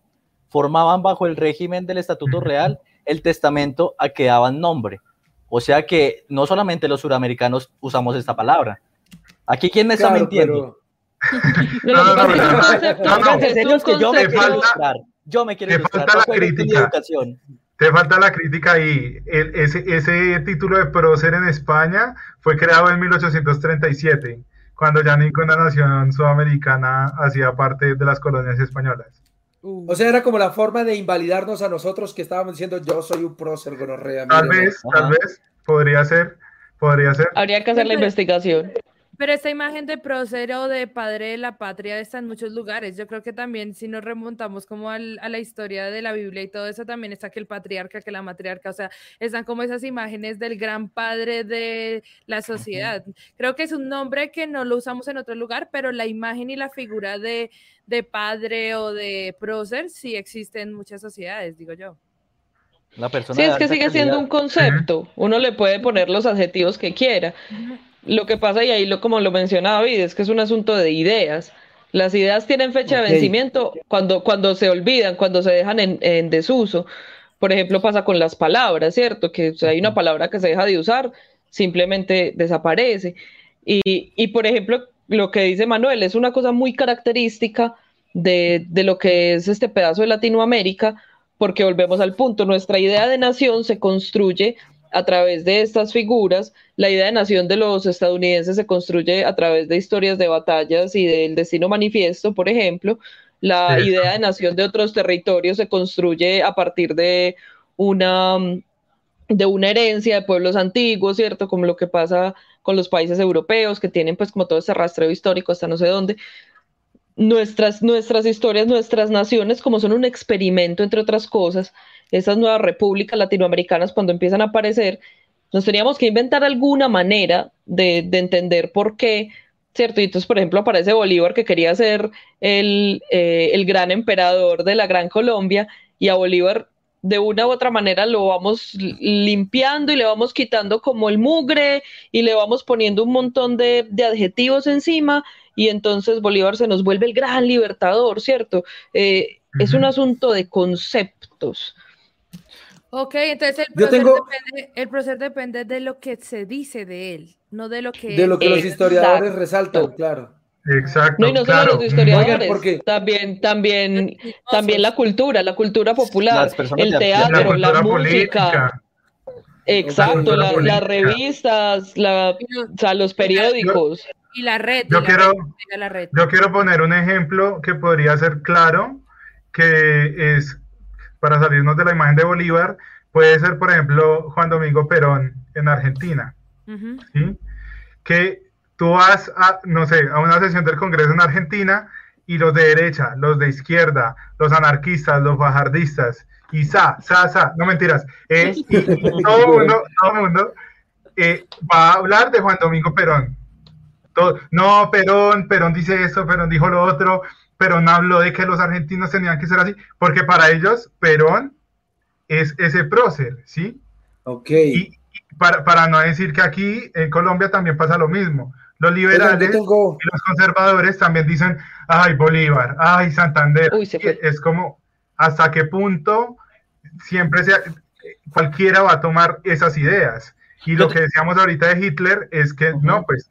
formaban bajo el régimen del Estatuto Real el testamento a que daban nombre. O sea que no solamente los suramericanos usamos esta palabra. Aquí, ¿quién me está Claro, mintiendo? No, que No, no, no, no, no, no. no mi crítica. educación. Te falta la crítica ahí. El- ese, ese título de prócer en España fue creado en 1837, cuando ya ninguna nación sudamericana hacía parte de las colonias españolas. O sea, era como la forma de invalidarnos a nosotros que estábamos diciendo yo soy un prócer gonorrea. Tal mírenme". vez, tal vez, podría ser, podría ser. Habría que hacer la investigación. Pero esta imagen de prócer o de padre de la patria está en muchos lugares. Yo creo que también si nos remontamos como al- a la historia de la Biblia y todo eso, también está que el patriarca, que la matriarca, o sea, están como esas imágenes del gran padre de la sociedad. Creo que es un nombre que no lo usamos en otro lugar, pero la imagen y la figura de, de padre o de prócer sí existe en muchas sociedades, digo yo. La persona Sí, es que sigue siendo un concepto. Uno le puede poner los adjetivos que quiera. Lo que pasa, y ahí lo, como lo menciona David, es que es un asunto de ideas. Las ideas tienen fecha de vencimiento cuando, cuando se olvidan, cuando se dejan en, en desuso. Por ejemplo, pasa con las palabras, ¿cierto? Que o sea, hay una palabra que se deja de usar, simplemente desaparece. Y, y, por ejemplo, lo que dice Manuel es una cosa muy característica de, de lo que es este pedazo de Latinoamérica, porque volvemos al punto, nuestra idea de nación se construye a través de estas figuras, la idea de nación de los estadounidenses se construye a través de historias de batallas y del destino manifiesto, por ejemplo, la idea de nación de otros territorios se construye a partir de una de una herencia de pueblos antiguos, ¿cierto? Como lo que pasa con los países europeos que tienen pues como todo ese rastreo histórico hasta no sé dónde. Nuestras, nuestras historias, nuestras naciones, como son un experimento, entre otras cosas, esas nuevas repúblicas latinoamericanas cuando empiezan a aparecer, nos teníamos que inventar alguna manera de, de entender por qué, ¿cierto? Y entonces, por ejemplo, aparece Bolívar que quería ser el, eh, el gran emperador de la Gran Colombia y a Bolívar de una u otra manera lo vamos limpiando y le vamos quitando como el mugre y le vamos poniendo un montón de, de adjetivos encima y entonces Bolívar se nos vuelve el gran libertador, ¿cierto? Eh, Es un asunto de conceptos. Ok, entonces el tengo- depende, el depende de lo que se dice de él, no de lo que... De lo que los Exacto. historiadores resaltan, claro. Exacto. No, y no claro. solo los historiadores, porque- también, también, también la cultura, la cultura popular, el. La teatro, la, música, política. exacto, la- las revistas, la, o sea, los periódicos. Y la red. y Yo la quiero- red, la red. Yo quiero poner un ejemplo que podría ser claro, que es, para salirnos de la imagen de Bolívar, puede ser, por ejemplo, Juan Domingo Perón en Argentina, Ujú. ¿sí? Que tú vas a, no sé, a una sesión del Congreso en Argentina y los de derecha, los de izquierda, los anarquistas, los bajardistas, y sa, sa, sa, no mentiras, eh, <laughs> y todo el mundo, todo mundo eh, va a hablar de Juan Domingo Perón. Todo- no, Perón, Perón dice esto, Perón dijo lo otro, Perón habló de que los argentinos tenían que ser así, porque para ellos Perón es ese prócer, ¿sí? Ok. Y, y para, para no decir que aquí en Colombia también pasa lo mismo. Los liberales tengo, y los conservadores también dicen, ay, Bolívar, ay, Santander. Uy, se Y fue. Es como, ¿hasta qué punto siempre sea, cualquiera va a tomar esas ideas? Y lo que decíamos ahorita de Hitler es que, no, pues,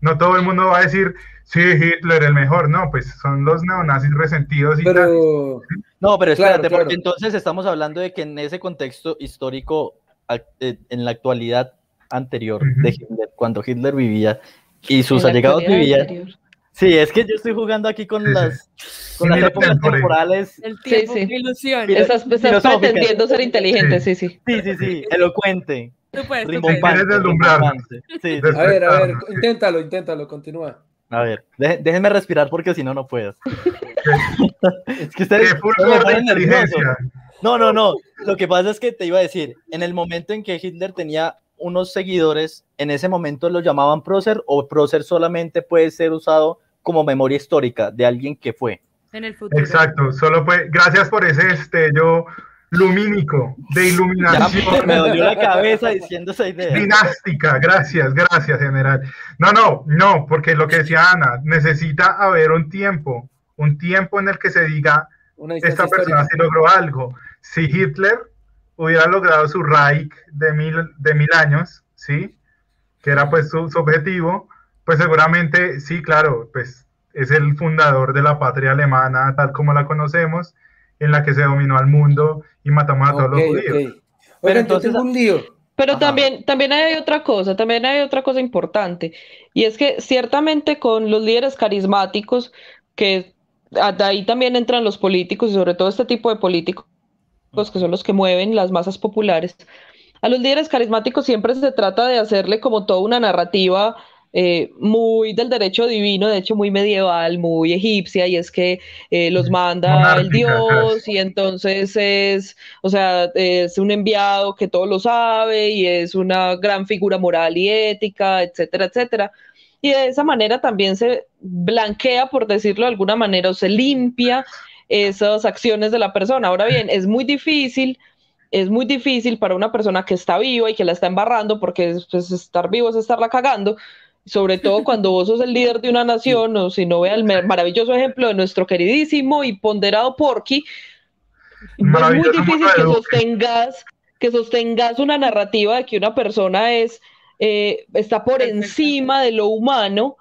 no todo el mundo va a decir, sí, Hitler el mejor, no, pues son los neonazis resentidos y tal. pero No, pero Claro, espérate, claro. porque entonces estamos hablando de que en ese contexto histórico, eh, en la actualidad anterior Ujú. de Hitler, cuando Hitler vivía y sus allegados vivían. anterior. Sí, es que yo estoy jugando aquí con Sí, sí. las, con las épocas tempore. temporales. El tiempo, sí. Mira, Estás, estás pretendiendo ser inteligente, sí, sí. Sí, sí, sí, elocuente, Tú puedes, tú rimbombante. puedes. Quieres deslumbrar. rimbombante. Sí, <laughs> sí. a ver, a ver, inténtalo, inténtalo, continúa. A ver, deje- déjenme respirar porque si no, no puedo. <laughs> <laughs> es que ustedes, ¡Qué fulgor ustedes me de! No, no, no. Lo que pasa es que te iba a decir, en el momento en que Hitler tenía unos seguidores, en ese momento lo llamaban prócer o prócer solamente puede ser usado como memoria histórica de alguien que fue. En el futuro. Exacto, solo fue, gracias por ese destello lumínico de Ya iluminación. me dolió la cabeza diciendo esa idea. Dinástica, gracias, gracias, general. No, no, no, porque lo que decía Ana, necesita haber un tiempo, un tiempo en el que se diga, esta persona sí logró algo. Si Hitler hubiera logrado su Reich de mil, de mil años, ¿sí? Que era pues su, su objetivo, pues seguramente, sí, claro, pues es el fundador de la patria alemana tal como la conocemos, en la que se dominó al mundo y matamos a todos los judíos. ok. Oigan, entonces- un lío. Pero Ajá. también, también hay otra cosa, también hay otra cosa importante, y es que ciertamente con los líderes carismáticos, que de ahí también entran los políticos y sobre todo este tipo de políticos que son los que mueven las masas populares, a los líderes carismáticos siempre se trata de hacerle como toda una narrativa eh, muy del derecho divino, de hecho muy medieval, muy egipcia, y es que eh, los manda el Dios y entonces es, o sea, es un enviado que todo lo sabe y es una gran figura moral y ética, etcétera, etcétera. Y de esa manera también se blanquea, por decirlo de alguna manera, o se limpia esas acciones de la persona. Ahora bien, es muy difícil, es muy difícil para una persona que está viva y que la está embarrando, porque pues, estar vivo es estarla cagando, sobre todo cuando vos sos el líder de una nación, o si no vea el maravilloso ejemplo de nuestro queridísimo y ponderado Porky, es muy difícil que sostengas, que sostengas una narrativa de que una persona es, eh, está por encima de lo humano,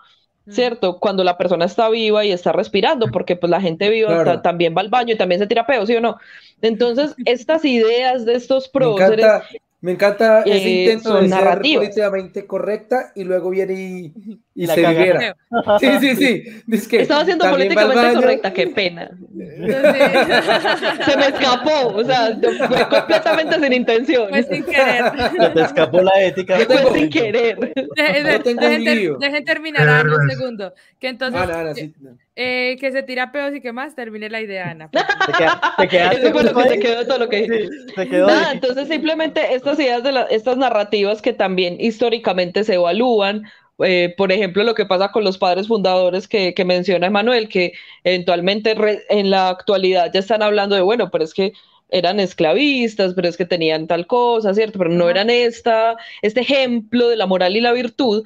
¿cierto? Cuando la persona está viva y está respirando, porque pues la gente viva Claro. también va al baño y también se tira peo, ¿sí o no? Entonces, estas ideas de estos Me próceres, encanta, me encanta ese eh, intento de ser políticamente correcta y luego viene y, y La se caga. <laughs> Sí, sí, sí. Dice que estaba siendo al políticamente correcta, qué pena. Entonces, <laughs> Se me escapó, o sea, fue completamente sin intención. Fue sin querer. <laughs> Se te escapó la ética. Fue tengo- sin querer. De- de- Yo tengo dejen, dejen terminar Ana un segundo. Que entonces, Ana, Ana, sí. eh, que se tira peos y que más, termine la idea, Ana. Te, queda- te quedaste lo que ahí. quedó todo lo que dije. Sí, te quedó Nada, entonces simplemente estas ideas de la- estas narrativas que también históricamente se evalúan, eh, por ejemplo, lo que pasa con los padres fundadores que, que menciona Emanuel, que eventualmente re- en la actualidad ya están hablando de, bueno, pero es que eran esclavistas, pero es que tenían tal cosa, ¿cierto? Pero no eran esta, este ejemplo de la moral y la virtud.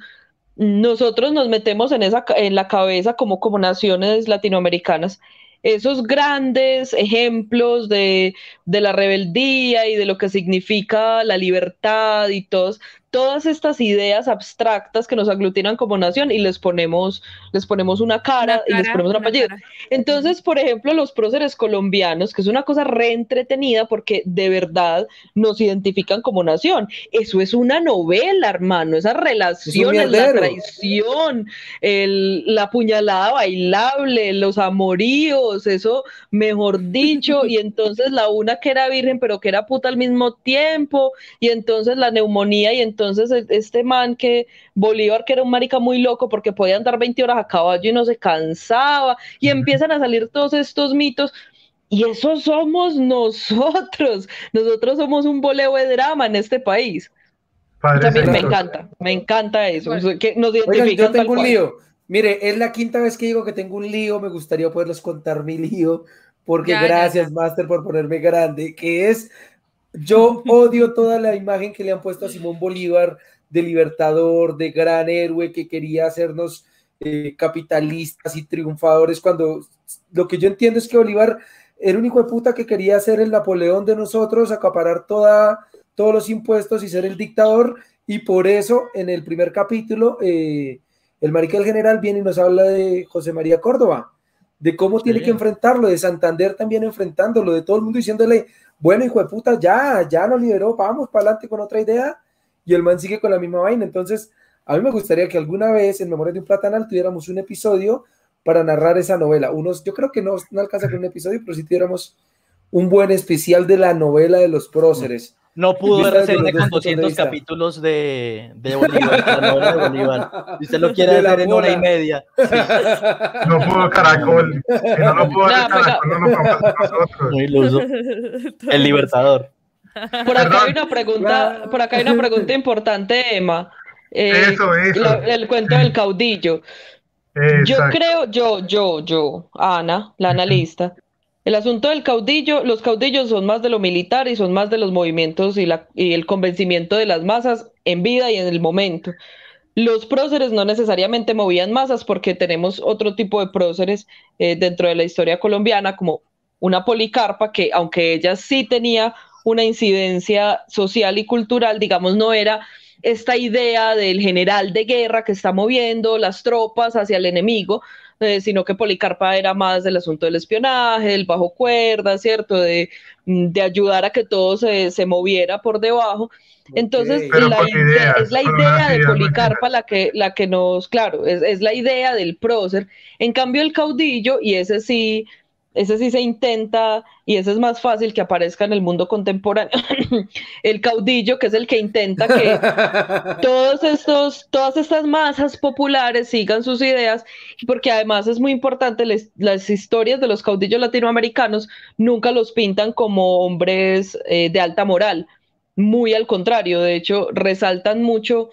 Nosotros nos metemos en esa, en la cabeza como, como naciones latinoamericanas esos grandes ejemplos de, de la rebeldía y de lo que significa la libertad y todos, todas estas ideas abstractas que nos aglutinan como nación y les ponemos, les ponemos una cara, y les ponemos un una apellido. cara. Entonces, por ejemplo, los próceres colombianos, que es una cosa reentretenida porque de verdad nos identifican como nación. Eso es una novela, hermano, esas relaciones, la mierdero. traición, el- la puñalada bailable, los amoríos, eso, mejor dicho, <laughs> y entonces la una que era virgen pero que era puta al mismo tiempo, y entonces la neumonía, y entonces el- este man que Bolívar, que era un marica muy loco porque podía andar 20 horas a caballo y no se cansaba, y empiezan a salir todos estos mitos. Y eso somos nosotros. Nosotros somos un boleo de drama en este país. Padre También me encanta, me encanta eso, Bueno. que nos Oigan, identifican yo tal tengo un lío. Mire, es la quinta vez que digo que tengo un lío. Me gustaría poderles contar mi lío, porque ya, gracias, ya. Master, por ponerme grande. Que es, yo odio toda la imagen que le han puesto a Simón Bolívar de libertador, de gran héroe que quería hacernos eh, capitalistas y triunfadores. Cuando lo que yo entiendo es que Bolívar era un hijo de puta que quería ser el Napoleón de nosotros, acaparar toda, todos los impuestos y ser el dictador. Y por eso, en el primer capítulo, eh, el marica del general viene y nos habla de José María Córdoba, de cómo tiene Sí. que enfrentarlo, de Santander también enfrentándolo, de todo el mundo diciéndole, bueno, hijo de puta, ya, ya nos liberó, vamos para adelante con otra idea. Y el man sigue con la misma vaina. Entonces, a mí me gustaría que alguna vez en Memoria de un Platanal tuviéramos un episodio para narrar esa novela. Unos, yo creo que no, no alcanza con un episodio, pero si tuviéramos un buen especial de la novela de los próceres. No pudo ver serie con puntos de 200 vista. capítulos de, de Bolívar, la novela de Bolívar. Si usted lo <laughs> quiere hacer en hora y media. <laughs> No pudo Caracol. Si no lo pudo hacer No, pues, Caracol, no lo nosotros. Muy iluso. El Libertador. Por acá Perdón. hay una pregunta, por acá hay una pregunta importante, Emma. Eh, Eso, eso. lo- el cuento del caudillo. Yo creo, yo, yo, yo, Ana, la analista, el asunto del caudillo, los caudillos son más de lo militar y son más de los movimientos y, la, y el convencimiento de las masas en vida y en el momento. Los próceres no necesariamente movían masas porque tenemos otro tipo de próceres eh, dentro de la historia colombiana, como una policarpa que, aunque ella sí tenía una incidencia social y cultural, digamos, no era esta idea del general de guerra que está moviendo las tropas hacia el enemigo, eh, sino que Policarpa era más del asunto del espionaje, del bajo cuerda, ¿cierto? De, mm, de ayudar a que todo se, se moviera por debajo. Entonces, la idea- es la idea de Policarpa la que, la que nos, claro, es, es la idea del prócer. En cambio, el caudillo, y ese sí, ese sí se intenta, y ese es más fácil que aparezca en el mundo contemporáneo, <coughs> el caudillo, que es el que intenta que <laughs> todos estos, todas estas masas populares sigan sus ideas, porque además es muy importante, les- las historias de los caudillos latinoamericanos nunca los pintan como hombres eh, de alta moral, muy al contrario, de hecho resaltan mucho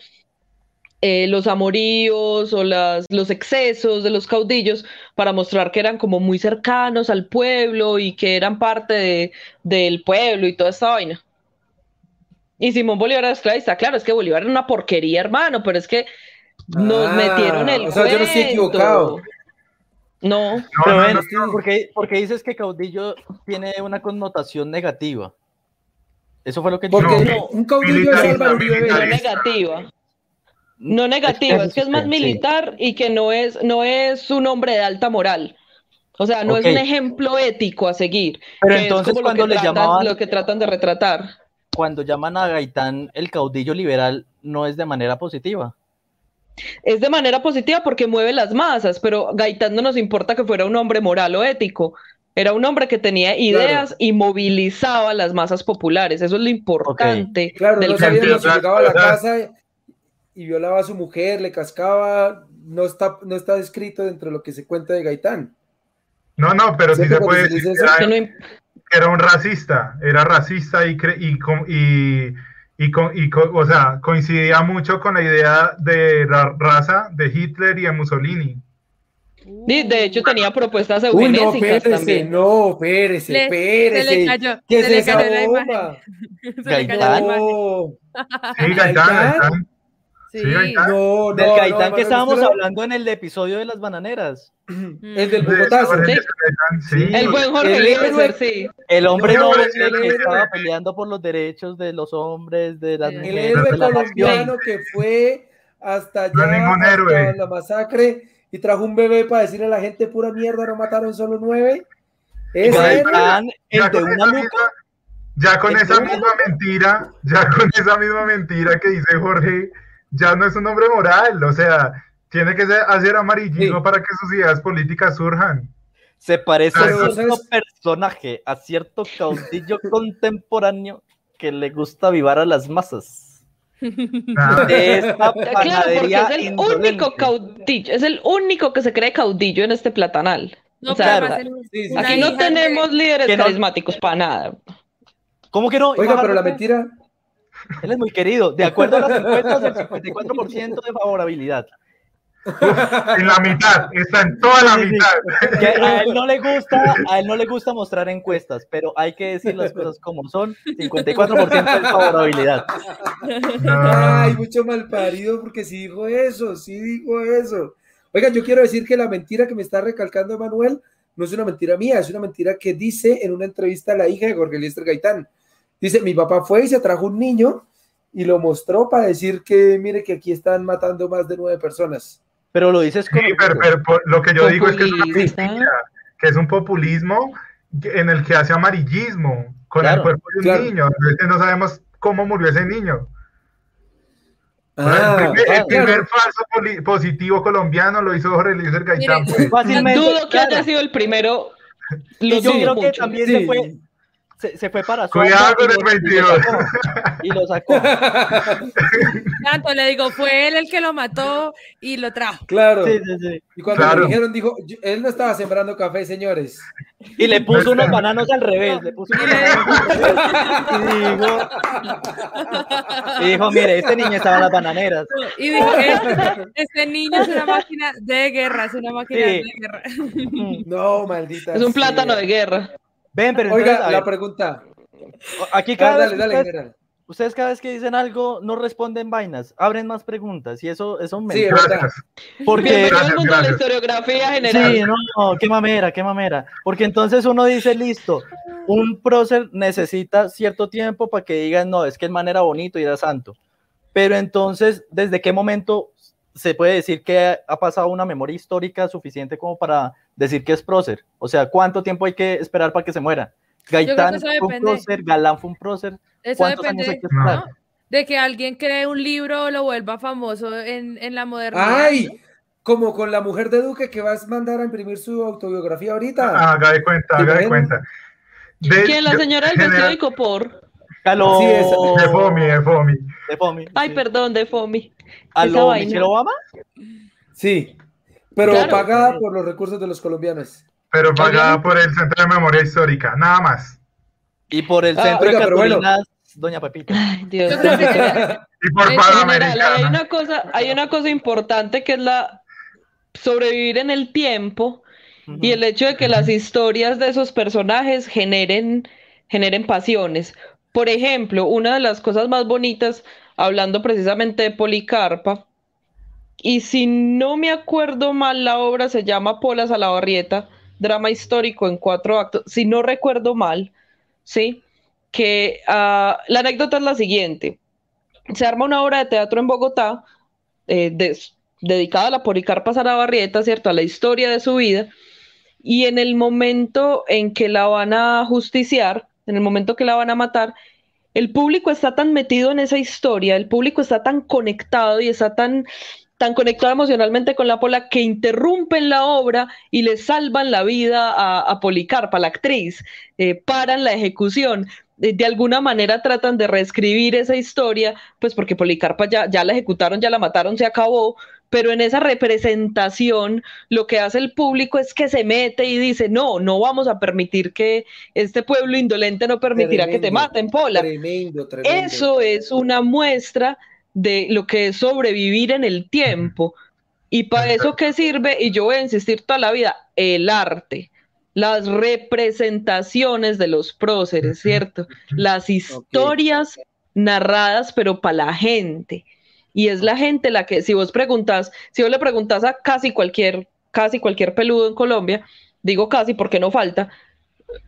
eh, los amoríos o las, los excesos de los caudillos para mostrar que eran como muy cercanos al pueblo y que eran parte de- del pueblo y toda esta vaina. Y Simón Bolívar era esclavista, claro, es que Bolívar era una porquería, hermano, pero es que nos Ah, metieron el o sea, yo no estoy equivocado. No, No, Pero no, ven, no, ¿por qué, por qué dices que caudillo tiene una connotación negativa? Eso fue lo que Porque No. un caudillo es Álvaro Uribe Vélez. negativa. No negativa, es que es más Sí. militar y que no es, no es un hombre de alta moral. O sea, no es un ejemplo ético a seguir. Pero entonces como lo cuando que le tratan- llamaban- lo que tratan de retratar. Cuando llaman a Gaitán el caudillo liberal, no es de manera positiva. Es de manera positiva porque mueve las masas, pero Gaitán no nos importa que fuera un hombre moral o ético. Era un hombre que tenía ideas y movilizaba las masas populares. Eso es lo importante Claro, del no sabíamos si caudillo. llegaba a la casa y violaba a su mujer, le cascaba, no está, no está escrito dentro de lo que se cuenta de Gaitán. No, no, pero sí se puede decir que era, un racista, era racista y, cre- y, y, y, y o sea, coincidía mucho con la idea de la raza de Hitler y de Mussolini. de hecho tenía propuestas Uy, no, eugenésicas espérese, también. no, espérese, Le- espérese. se le cayó, ¿Qué se es le esa cayó la bomba? Se le cayó la Gaitán. <laughs> imagen. Sí, Gaitán, Gaitán. Sí. No, no, Del no, Gaitán que estábamos hablando en el episodio de las bananeras. Mm. El del Sí. Sí. El buen Jorge El sí. El hombre No, noble el que héroe- estaba peleando por los derechos de los hombres, de las El El mujeres, héroe colombiano que fue hasta allá, hasta la masacre y trajo un bebé para decirle a la gente pura mierda, no mataron solo nueve. Ese héroe. Gaitán, Ya el de con una luca, ya con ¿El esa misma mentira, ya con esa misma mentira que dice Jorge, ya no es un hombre moral, o sea, tiene que ser- hacer amarillismo Sí. para que sus ideas políticas surjan. se parece a cierto personaje, a cierto caudillo <laughs> contemporáneo que le gusta avivar a las masas. Esta <laughs> Claro, porque es el indolente. único caudillo, es el único que se cree caudillo en este platanal. No, O pero sea, además él- Sí, sí, una Aquí no tenemos líderes que no- carismáticos para nada. ¿Cómo que no? Oiga, pero la mentira. Él es muy querido. De acuerdo a las encuestas, el 54% de favorabilidad. En la mitad, está en toda la Sí, sí. mitad. Que a él no le gusta, a él no le gusta mostrar encuestas, pero hay que decir las cosas como son. 54% de favorabilidad. <laughs> Ay, mucho mal parido porque sí dijo eso, sí dijo eso. Oigan, yo quiero decir que la mentira que me está recalcando Emanuel no es una mentira mía, es una mentira que dice en una entrevista a la hija de Jorge Eliezer Gaitán. Dice, mi papá fue y se trajo un niño y lo mostró para decir que, mire, que aquí están matando más de nueve personas. Pero lo dices con Sí, pero, pero por- lo que yo digo es que es una que un populismo que- en el que hace amarillismo con Claro, el cuerpo de un claro. niño. Entonces, no sabemos cómo murió ese niño. Ah, el primer, el primer claro. falso positivo colombiano lo hizo Jorge Eliezer Gaitán. Mire, pues. Dudo que claro. haya sido el primero. Y Lo yo dudo creo que mucho. también Sí. se fue. Se, se fue para Cuidado Suacha con y el lo- y lo 22. sacó, Y lo sacó. <laughs> Tanto le digo, fue él el que lo mató y lo trajo. Claro. Sí, sí, sí. Y cuando Claro. le dijeron, dijo, "Yo- él no estaba sembrando café, señores. Y le puso unos bananos al revés. Le puso unos bananos al revés. <laughs> Y dijo, y dijo, mire, este niño estaba en las bananeras. Y dijo, este, este niño es una máquina de guerra, es una máquina Sí. de guerra. No, maldita. Es un sea. plátano de guerra. Ven, pero entonces, Oiga, la pregunta. aquí Ah, cada vez dale, que dale, ustedes, ustedes cada vez que dicen algo no responden vainas, abren más preguntas y eso, eso me Sí, es encanta. verdad. Gracias. porque Gracias, de la gracias. historiografía general. Sí, no, no, qué mamera, qué mamera. Porque entonces uno dice, listo, un prócer necesita cierto tiempo para que digan, no, es que el man era bonito y era santo. Pero entonces, ¿desde qué momento se puede decir que ha pasado una memoria histórica suficiente como para decir que es prócer? O sea, ¿cuánto tiempo hay que esperar para que se muera? Gaitán fue un prócer, Galán fue un prócer. Eso ¿Cuántos depende años hay que No. esperar? ¿no? de que alguien cree un libro o lo vuelva famoso en, en la modernidad. Ay, como con la mujer de Duque que vas a mandar a imprimir su autobiografía ahorita. Haga de cuenta, ¿Te haga de cuenta. De- ¿Quién? La señora del vestido general- de copor. Aló, Sí, De Fomi, de Fomi. de Fomi, Ay, sí. perdón, de Fomi. ¿Aló, esa vaina. Michelle Obama? Sí, pero Claro. pagada por los recursos de los colombianos. Pero pagada por el Centro de Memoria Histórica, nada más. Y por el Ah, centro oiga, de bueno. Doña Pepita. Ay, <laughs> Dios. Y por hay una cosa, hay una cosa importante que es la sobrevivir en el tiempo y el hecho de que las historias de esos personajes generen, generen pasiones. Por ejemplo, una de las cosas más bonitas, hablando precisamente de Policarpa, y si no me acuerdo mal, la obra se llama Polas a la Barrieta, drama histórico en cuatro actos, si no recuerdo mal, ¿sí? Que ah, la anécdota es la siguiente. Se arma una obra de teatro en Bogotá eh, dedicada a la Policarpa Sarabarrieta, ¿cierto? A la historia de su vida. Y en el momento en que la van a justiciar, en el momento que la van a matar, el público está tan metido en esa historia, el público está tan conectado y está tan, tan conectado emocionalmente con la Pola que interrumpen la obra y le salvan la vida a, a Policarpa, la actriz, eh, paran la ejecución. De, de alguna manera tratan de reescribir esa historia, pues porque Policarpa ya, ya la ejecutaron, ya la mataron, se acabó, pero en esa representación lo que hace el público es que se mete y dice, no, no vamos a permitir que este pueblo indolente no permitirá que te maten, Pola. Tremendo, tremendo. Eso es una muestra de lo que es sobrevivir en el tiempo. ¿Y para eso qué sirve? Y yo voy a insistir toda la vida, el arte, las representaciones de los próceres, ¿cierto? Las historias narradas, pero para la gente. Y es la gente la que, si vos preguntas, si vos le preguntas a casi cualquier, casi cualquier peludo en Colombia, digo casi porque no falta,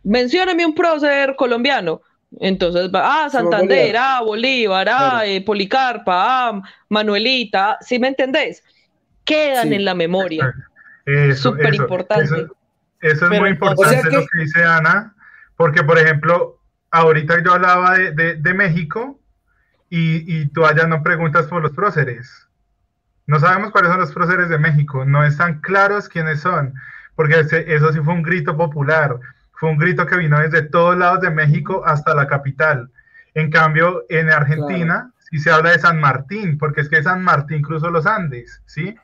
mencióname un prócer colombiano. Entonces va, ah, Santander, ah, Bolívar, ah, Claro. eh, Policarpa, ah, Manuelita, ¿sí me entendés? Quedan Sí. en la memoria. Eso, Súper eso, importante. Eso, eso es Pero muy importante O sea que- lo que dice Ana, porque por ejemplo, ahorita yo hablaba de, de- de México y, y tú allá no preguntas por los próceres. No sabemos cuáles son los próceres de México, no están claros quiénes son, porque ese- eso sí fue un grito popular, fue un grito que vino desde todos lados de México hasta la capital. En cambio, en Argentina sí se habla de San Martín, porque es que San Martín cruzó los Andes, ¿sí?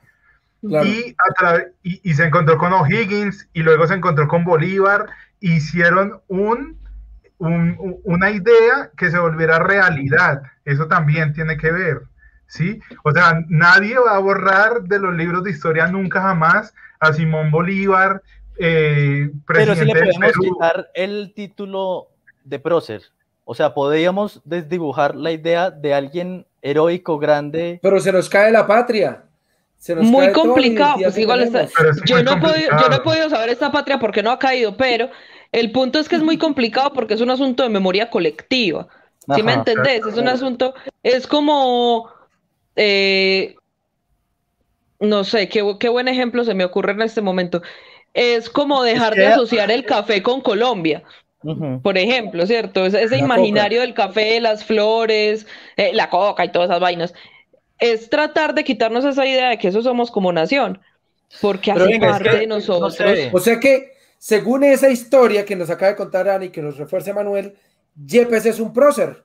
Claro. Y, y, y se encontró con O'Higgins y luego se encontró con Bolívar, hicieron un, una idea que se volviera realidad. Eso también tiene que ver, ¿sí? O sea, nadie va a borrar de los libros de historia nunca jamás a Simón Bolívar, eh, Pero sí le podemos Perú. quitar el título de prócer. O sea, podríamos desdibujar la idea de alguien heroico, grande. Pero se nos cae la patria. Se nos Muy complicado, pues igual está, es yo muy no, he podido, yo no he complicado. podido saber esta patria porque no ha caído, pero el punto es que es muy <laughs> complicado porque es un asunto de memoria colectiva. ¿Sí me entendés? Es un asunto, es como, eh, no sé, qué, qué buen ejemplo se me ocurre en este momento. Es como dejar que- de asociar el café con Colombia, por ejemplo, ¿cierto? Ese, ese imaginario del café, las flores, eh, la coca y todas esas vainas. Es tratar de quitarnos esa idea de que eso somos como nación, porque Pero hace venga, es parte que, de no nosotros. sé. O sea que, según esa historia que nos acaba de contar Ani, que nos refuerza Manuel, Yepes es un prócer,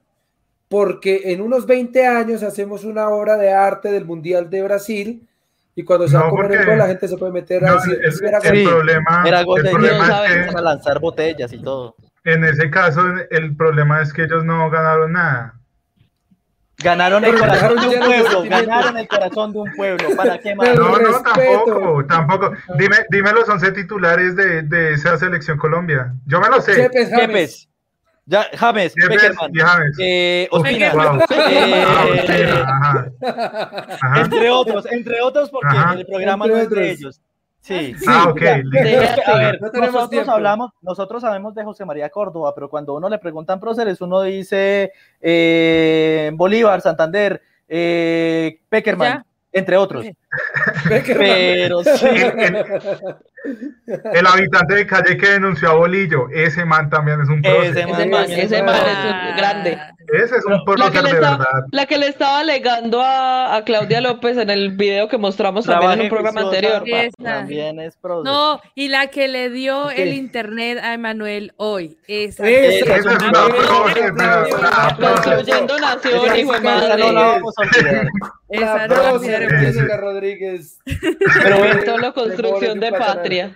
porque en unos 20 años hacemos una obra de arte del Mundial de Brasil y cuando se va No, a comer el gol la gente se puede meter a decir, el, "Sí, era el gol". Sí, problema, Era gol el de problema es sabe, que a lanzar botellas y todo. en ese caso el problema es que ellos no ganaron nada. Ganaron el corazón de un pueblo. Ganaron el corazón de un pueblo. ¿Para qué más? No, no, tampoco, tampoco. Dime, dime los 11 titulares de, de esa selección Colombia. Yo me lo sé. Yepes, James. Ya, James, Yepes Peckerman, y James. eh, Ospina, Wow. eh, <laughs> Ah, Ospina, ajá. Ajá. entre otros, entre otros porque Ajá. el programa Entre no es de ellos. Sí. Ah, ok. a ver, No nosotros tiempo. hablamos, nosotros sabemos de José María Córdoba, pero cuando uno le preguntan próceres, uno dice eh, Bolívar, Santander, eh, Peckerman, Ya. entre otros. Pero <laughs> sí, El habitante de calle que denunció a Bolillo, ese man también es un prócer. Ese Ese man man, también ese es man un- es un grande. Ese es un La que, de estaba, verdad. la que le estaba alegando a, a Claudia López en el video que mostramos también en un programa anterior. También es prócer. No, y la que le dio el internet a Emanuel hoy. Esa. Esa Esa es una aplausos. Construyendo nación, hijo de que Esa madre. no la vamos a olvidar. Esa La no la Rodríguez. <laughs> Pero ven, Solo construcción de patria.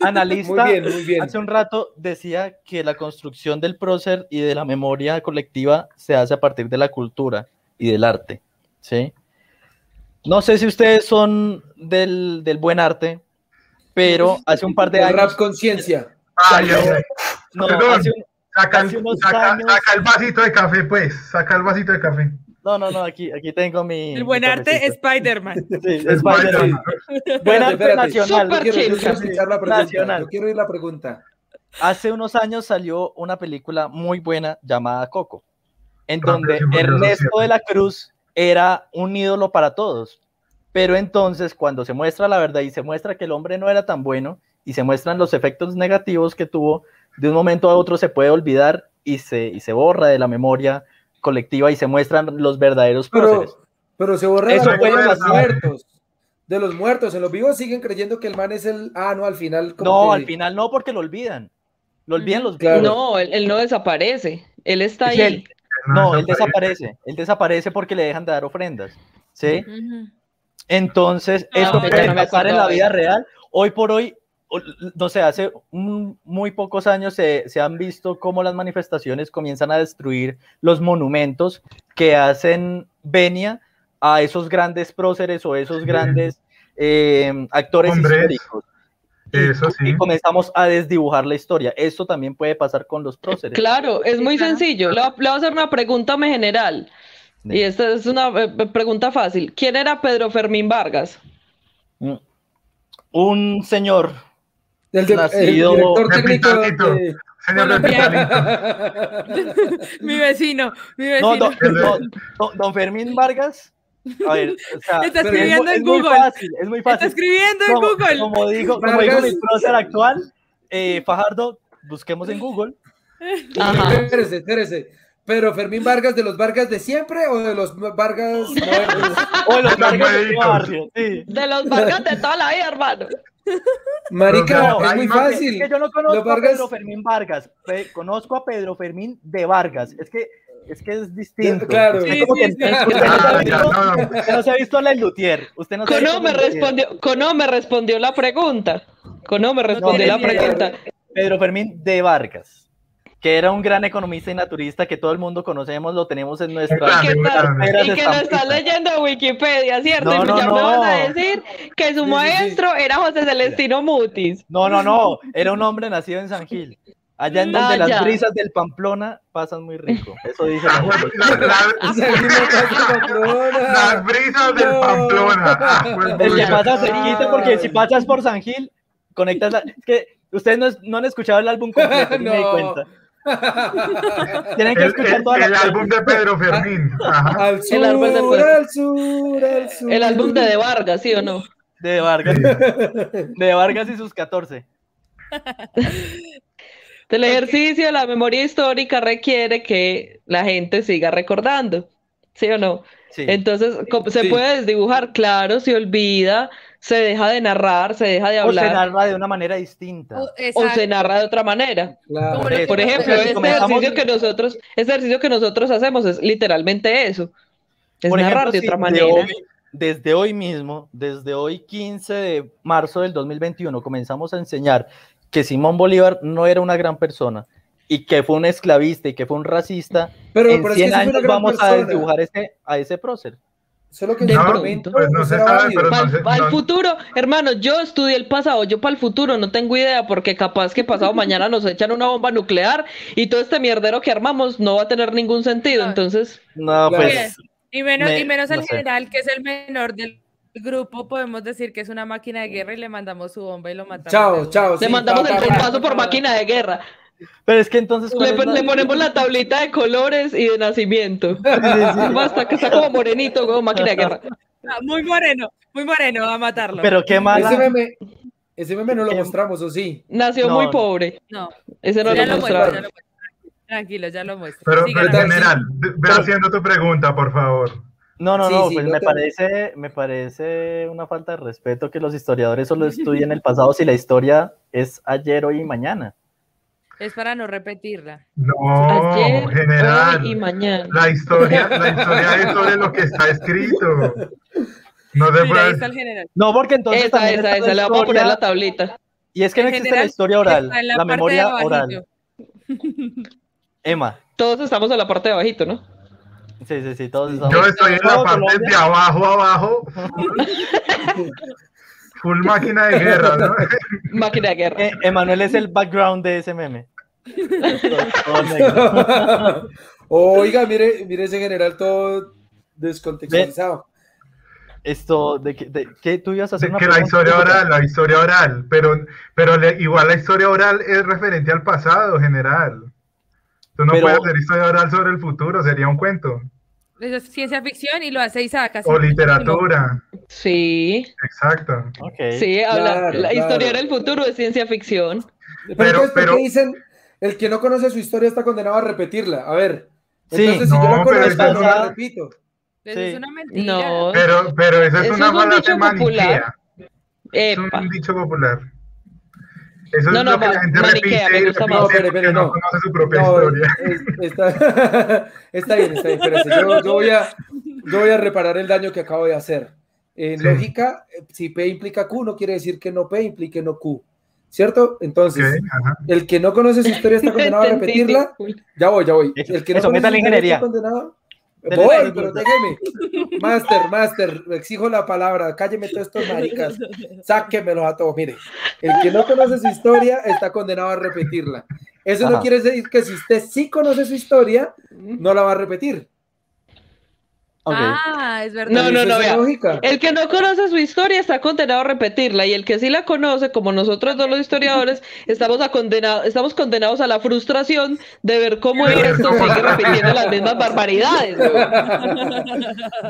analista Muy bien, muy bien. hace un rato decía que la construcción del prócer y de la memoria colectiva se hace a partir de la cultura y del arte, ¿sí? No sé si ustedes son del, del buen arte, pero hace un par de El años... rap conciencia. Ay. No, Perdón. hace un- Saca, Hace unos saca- años- saca el vasito de café, pues. Saca el vasito de café. No, no, no, aquí, aquí tengo mi... El buen mi arte. Spider-Man. <laughs> Sí, Es Spider-Man. Buen arte espérate. nacional. Yo quiero, yo quiero la pregunta. Nacional. Yo quiero oír la pregunta. Hace unos años salió una película muy buena llamada Coco, en donde Ernesto de la Cruz era un ídolo para todos. Pero entonces, cuando se muestra la verdad y se muestra que el hombre no era tan bueno y se muestran los efectos negativos que tuvo, de un momento a otro se puede olvidar y se, y se borra de la memoria colectiva y se muestran los verdaderos próceres. Pero, pero se borra Eso la memoria puede de los muertos. De los muertos. En los vivos siguen creyendo que el man es el. Ah, no, al final. como No, que- al final no, porque lo olvidan. Lo olvidan los Claro. vivos. No, él, él no desaparece. Él está ahí. él- No, él desaparece. Él desaparece porque le dejan de dar ofrendas. ¿Sí? Entonces, Ah, esto puede no me pasar en la vida real. Hoy por hoy, no sé, hace un- muy pocos años se, se han visto cómo las manifestaciones comienzan a destruir los monumentos que hacen venia a esos grandes próceres o esos grandes eh, actores Hombres. históricos. Y, Eso sí. y comenzamos a desdibujar la historia. Esto también puede pasar con los próceres. Claro, es muy sencillo. Le, voy a- le voy a hacer una pregunta me general. Y esta es una eh, pregunta fácil. ¿Quién era Pedro Fermín Vargas? Mm. Un señor El, de- el Nacido- director De técnico de... Señor de Colombiano. Pitalito. <laughs> mi vecino, mi vecino. No, don, don- don- Fermín Vargas. A ver, o sea, Está es escribiendo mu- en es muy Google. fácil, es muy Está fácil. escribiendo en como, Google. Como dijo, como dijo mi prócer actual, eh, Fajardo, busquemos en Google. Ajá. Espérese, espérese. Pero Fermín Vargas, ¿de los Vargas de siempre o de los Vargas modernos? O de los Vargas de barrio. Sí. De los Vargas de toda la vida, hermano. Marica, No, es muy fácil. Es que yo no conozco Vargas- a Pedro Fermín Vargas, pe- conozco a Pedro Fermín de Vargas. Es que es, que es distinto. Claro. Usted Sí, sí, que- sí. usted no se ha Ah, no, no. usted no se ha visto a la Lutier. Usted no Cono me respondió, Cono me respondió la pregunta. Cono me respondió la pregunta. Pedro Fermín de Vargas, que era un gran economista y naturista que todo el mundo conocemos, lo tenemos en nuestra. Grande. Carteras Y que lo está leyendo en Wikipedia, ¿cierto? No, y no, ya no. me vas a decir que su sí, sí. maestro era José Celestino Mutis. No, no, no, era un hombre nacido en San Gil. Allá en donde Ah, las brisas del Pamplona pasan muy rico. Eso dice la. Las brisas del. Pamplona. Ah, <laughs> El que pasa cerquita, porque si pasas por San Gil, conectas la... Es que ustedes no, no han escuchado el álbum completo, <laughs> no. me di cuenta. Tienen que El, escuchar el- toda la el álbum de Pedro Fermín. Ajá. Al sur, El árbol del pueblo. al sur, al sur. El álbum de De Vargas, ¿sí o no? de Vargas. De Vargas y sus 14. El ejercicio de la memoria histórica requiere que la gente siga recordando, ¿sí o no? Sí. Entonces, ¿cómo- ¿se Sí. puede desdibujar? Claro, se olvida, se deja de narrar, se deja de O se hablar, narra de una manera distinta. O se narra de otra manera. Claro. Por ejemplo, este comenzamos- ejercicio que nosotros, este ejercicio que nosotros hacemos es literalmente eso. Es Por narrar ejemplo, de si otra de manera. hoy- desde hoy mismo, desde hoy 15 de marzo del 2021, comenzamos a enseñar que Simón Bolívar no era una gran persona y que fue un esclavista y que fue un racista. Pero, en pero es que 100 sí fue una años vamos a desdibujar ese, a ese prócer. Solo que momento Pues no se sabe, pero Para no el no- futuro, hermano, yo estudié el pasado, yo para el futuro no tengo idea porque capaz que pasado mañana nos echan una bomba nuclear y todo este mierdero que armamos no va a tener ningún sentido, No. entonces No, pues Y menos, Me- y menos el no sé. general, que es el menor del grupo, podemos decir que es una máquina de guerra y le mandamos su bomba y lo matamos. Chao, chao. le sí, mandamos pa, el pa, pa, traspaso por máquina de guerra, Pero es que entonces. ¿cuál le, la- ponemos la tablita de colores y de nacimiento. <laughs> <laughs> Basta que está como morenito, como máquina de guerra. Ah, Muy moreno, muy moreno, a matarlo. Pero qué mala. Ese meme, ese meme no lo Em- mostramos, ¿o sí? Nació No, muy pobre, no, ese no ya lo lo muestro, ya lo muestro. Tranquilo, ya lo muestro. Pero, pero general, ve ve haciendo tu pregunta, por favor. No, no, Sí, no, sí, pues no me te- parece, me parece una falta de respeto que los historiadores solo estudien el pasado si la historia es ayer, hoy y mañana. Es para no repetirla. No, Ayer, general. hoy y mañana. La historia, la historia es sobre lo que está escrito. No se Mira, ahí puede. está el general. No, porque entonces Esa, también esa, está esa, le vamos a poner la tablita. Y es que no existe la historia oral, la, memoria oral. Emma, Todos estamos en la parte de abajito, ¿no? sí, sí, sí, todos estamos. Yo estoy en la parte Colombia- de abajo, abajo. <laughs> Full máquina de guerra, ¿no? Máquina de guerra. Eh, Emanuel es el background de ese meme. <laughs> Oiga, mire, mire ese general todo descontextualizado. Esto, ¿de qué, de, qué tú ibas a hacer? De una que la historia oral, la historia oral, pero, pero le- igual la historia oral es referente al pasado general. Tú no Pero- puedes hacer historia oral sobre el futuro, sería un cuento. Eso es ciencia ficción y lo hace Isaac. así O que- literatura, Sí, exacto. Ok. sí, habla. Claro, la claro. historia del futuro es ciencia ficción. Pero, Pero- entonces, ¿por pero- qué dicen el que no conoce su historia está condenado a repetirla? A ver, Sí. entonces si No, yo la conozco, no no- la repito. Eso Sí. es una mentira. No, Pero, pero eso es Eso una es un dicho popular. Es un dicho popular. Eso No, es no, lo que la gente maniquea, repite me gusta repite más. No, pero, pero no no. conoce su propia No, historia. es- está, <laughs> está bien, está bien. Yo, yo voy a, yo voy a reparar el daño que acabo de hacer. En Sí. lógica, eh, si P implica Q, no quiere decir que no P implique no Q. ¿Cierto? Entonces, el que no conoce su historia está <laughs> condenado a repetirla. Ya voy, ya voy. El que no eso, conoce su historia ingeniería. está condenado. Voy, pero déjeme. Master, master, exijo la palabra. Cálleme todos estos maricas. Sáquemelos a todos. Mire, el que no conoce su historia está condenado a repetirla. Eso no quiere decir que si usted sí conoce su historia, no la va a repetir. Ok. Ah, es verdad. No, no, no, es vea. lógica. El que no conoce su historia está condenado a repetirla y el que sí la conoce, como nosotros dos los historiadores, <laughs> estamos, a condenado- estamos condenados a la frustración de ver cómo el resto sigue repitiendo las mismas barbaridades. weón.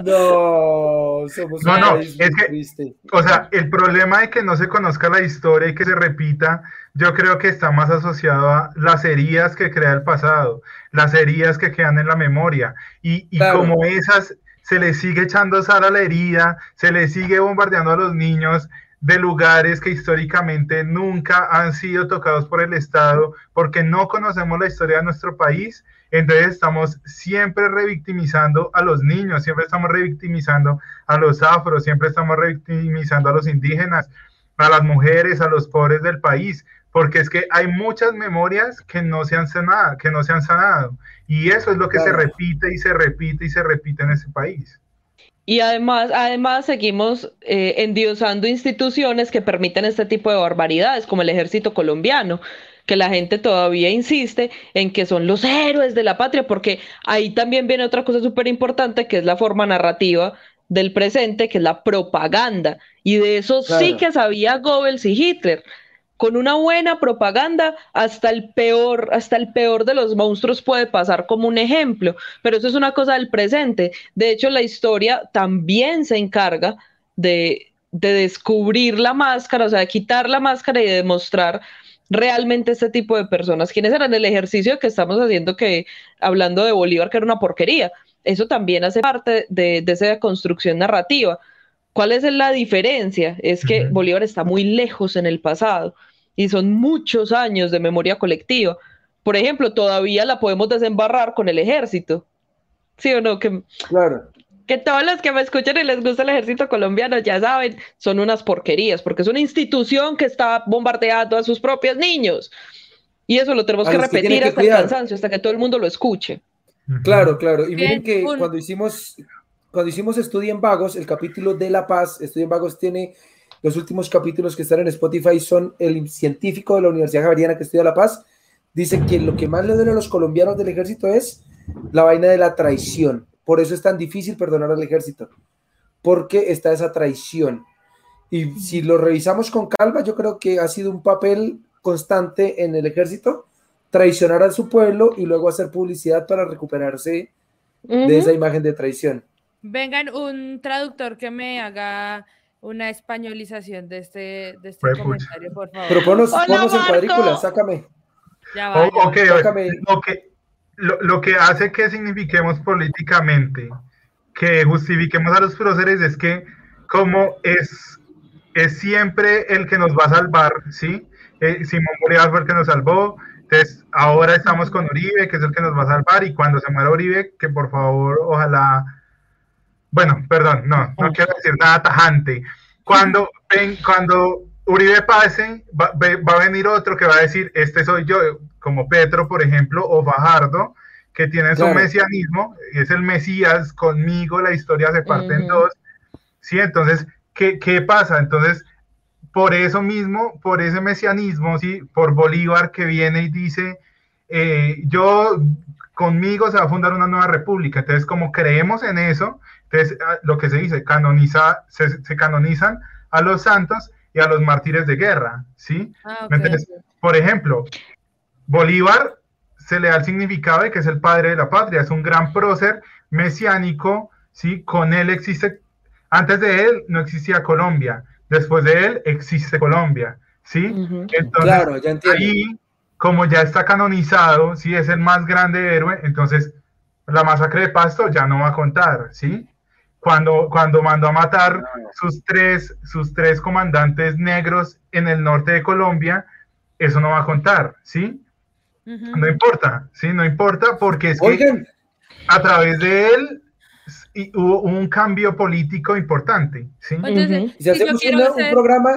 <laughs> No, somos No, no, es que- triste. O sea, el problema de que no se conozca la historia y que se repita, yo creo que está más asociado a las heridas que crea el pasado, las heridas que quedan en la memoria. Y, y Claro. como esas se le sigue echando sal a la herida, se le sigue bombardeando a los niños de lugares que históricamente nunca han sido tocados por el Estado, porque no conocemos la historia de nuestro país, entonces estamos siempre revictimizando a los niños, siempre estamos revictimizando a los afros, siempre estamos revictimizando a los indígenas, a las mujeres, a los pobres del país, porque es que hay muchas memorias que no se han sanado, que no se han sanado, y eso es lo que se repite y se repite y se repite en ese país. Y además, además seguimos eh, endiosando instituciones que permiten este tipo de barbaridades, como el ejército colombiano, que la gente todavía insiste en que son los héroes de la patria, porque ahí también viene otra cosa súper importante, que es la forma narrativa del presente, que es la propaganda. Y de eso sí que sabía Goebbels y Hitler. Con una buena propaganda, hasta el peor, hasta el peor de los monstruos puede pasar como un ejemplo, pero eso es una cosa del presente. De hecho, la historia también se encarga de, de descubrir la máscara, o sea, de quitar la máscara y de demostrar realmente este tipo de personas. ¿Quiénes eran el ejercicio que estamos haciendo que, hablando de Bolívar, que era una porquería? Eso también hace parte de, de esa construcción narrativa. ¿Cuál es la diferencia? Es que. Bolívar está muy lejos en el pasado y son muchos años de memoria colectiva. Por ejemplo, todavía la podemos desembarrar con el ejército. ¿Sí o no? Que, Claro. que todos los que me escuchan y les gusta el ejército colombiano ya saben, son unas porquerías, porque es una institución que está bombardeando a sus propios niños. Y eso lo tenemos A que que repetir que hasta el cuidar. cansancio, hasta que todo el mundo lo escuche. Claro, claro. Y miren que cuando hicimos, cuando hicimos Estudia en Vagos, el capítulo de La Paz, Estudia en Vagos tiene los últimos capítulos que están en Spotify son el científico de la Universidad Javeriana que estudia La Paz. Dice que lo que más le duele a los colombianos del ejército es la vaina de la traición. Por eso es tan difícil perdonar al ejército, porque está esa traición. Y si lo revisamos con calma, yo creo que ha sido un papel constante en el ejército traicionar a su pueblo y luego hacer publicidad para recuperarse de esa imagen de traición. Vengan, un traductor que me haga una españolización de este, de este Pues, pucha. comentario, por favor. Pero ponnos, Hola, ponnos en cuadrícula, sácame. Ya va, O- ya va. ok, Sácame. lo que, lo, lo que hace que signifiquemos políticamente que justifiquemos a los próceres es que como es, es siempre el que nos va a salvar, ¿sí? Eh, Simón Bolívar fue el que nos salvó, entonces ahora estamos con Uribe, que es el que nos va a salvar, y cuando se muera Uribe, que por favor, ojalá, bueno, perdón, no, no quiero decir nada tajante. Cuando, <laughs> ven, cuando Uribe pase, va, va a venir otro que va a decir, este soy yo, como Petro, por ejemplo, o Fajardo, que tienen su Claro. mesianismo, es el Mesías, conmigo la historia se parte en dos. Sí, entonces, ¿qué, qué pasa? Entonces, por eso mismo, por ese mesianismo, sí, por Bolívar que viene y dice, eh, yo conmigo se va a fundar una nueva república. Entonces, como creemos en eso, entonces ah, lo que se dice, canoniza, se, se canonizan a los santos y a los mártires de guerra, ¿sí? Ah. Entonces, por ejemplo, Bolívar se le da el significado de que es el padre de la patria, es un gran prócer mesiánico, ¿sí? Con él existe, antes de él no existía Colombia, después de él existe Colombia, ¿sí? Entonces, Claro, ya entiendo. ahí, como ya está canonizado, ¿sí? Es el más grande héroe, entonces la masacre de Pasto ya no va a contar, ¿sí? Cuando, cuando mandó a matar sus tres, sus tres comandantes negros en el norte de Colombia, eso no va a contar, ¿sí? No importa, ¿sí? No importa porque es que Oigan, a través de él y hubo un cambio político importante, ¿sí? Entonces, si si hacemos quiero una- hacer- un programa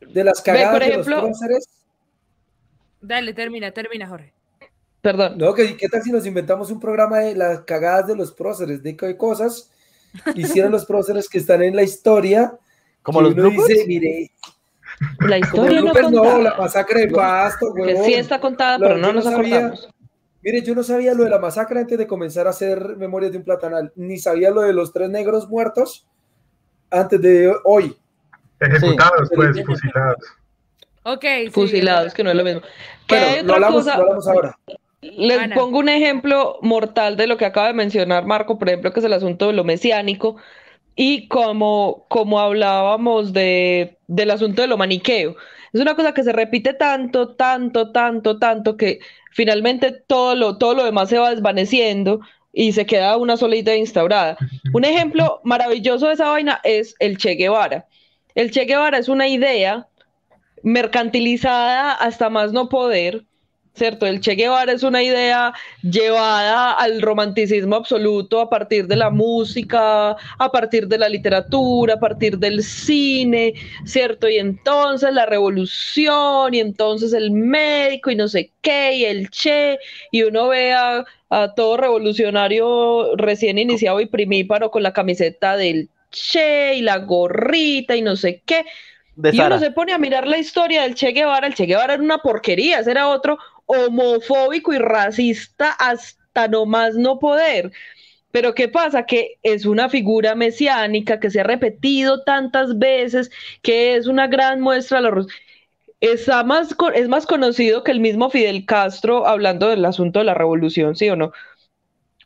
de las cagadas por de los próceres, Dale, termina, termina, Jorge. Perdón. no, ¿qué, ¿qué tal si nos inventamos un programa de las cagadas de los próceres? ¿De qué cosas hicieron los próceres que están en la historia? Como que los uno bloopers. dice, mire, La historia no bloopers, no, la masacre de Pasto, Que sí está contada, Lo pero que no nos no sabía- acordamos. Mire, yo no sabía lo de la masacre antes de comenzar a hacer Memorias de un Platanal, ni sabía lo de los tres negros muertos antes de hoy. Ejecutados, Sí. pues, fusilados. Ok. sí. Fusilados, que no es lo mismo. ¿Qué Bueno, hay lo otra hablamos, cosa? lo hablamos ahora. Les Ana. pongo un ejemplo mortal de lo que acaba de mencionar Marco, por ejemplo, que es el asunto de lo mesiánico y como, como hablábamos de, del asunto de lo maniqueo. Es una cosa que se repite tanto, tanto, tanto, tanto que finalmente todo lo, todo lo demás se va desvaneciendo y se queda una sola idea instaurada. Un ejemplo maravilloso de esa vaina es el Che Guevara. El Che Guevara es una idea mercantilizada hasta más no poder, ¿cierto? El Che Guevara es una idea llevada al romanticismo absoluto a partir de la música, a partir de la literatura, a partir del cine, ¿cierto? Y entonces la revolución, y entonces el médico, y no sé qué, y el Che, y uno ve a, a todo revolucionario recién iniciado y primíparo con la camiseta del Che y la gorrita y no sé qué. De Y uno se pone a mirar la historia del Che Guevara. El Che Guevara era una porquería, ese era otro homofóbico y racista hasta no más no poder. Pero ¿qué pasa? Que es una figura mesiánica que se ha repetido tantas veces, que es una gran muestra de la Está más, es más conocido que el mismo Fidel Castro hablando del asunto de la revolución, ¿sí o no?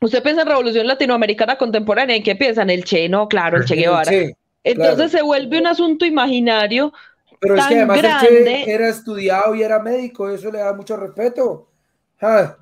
Usted piensa en revolución latinoamericana contemporánea, ¿en qué piensan? El Che, no, claro, el Che El Guevara. Che, Entonces se vuelve un asunto imaginario Pero es que tan además grande. Che era estudiado y era médico, eso le da mucho respeto. Ah,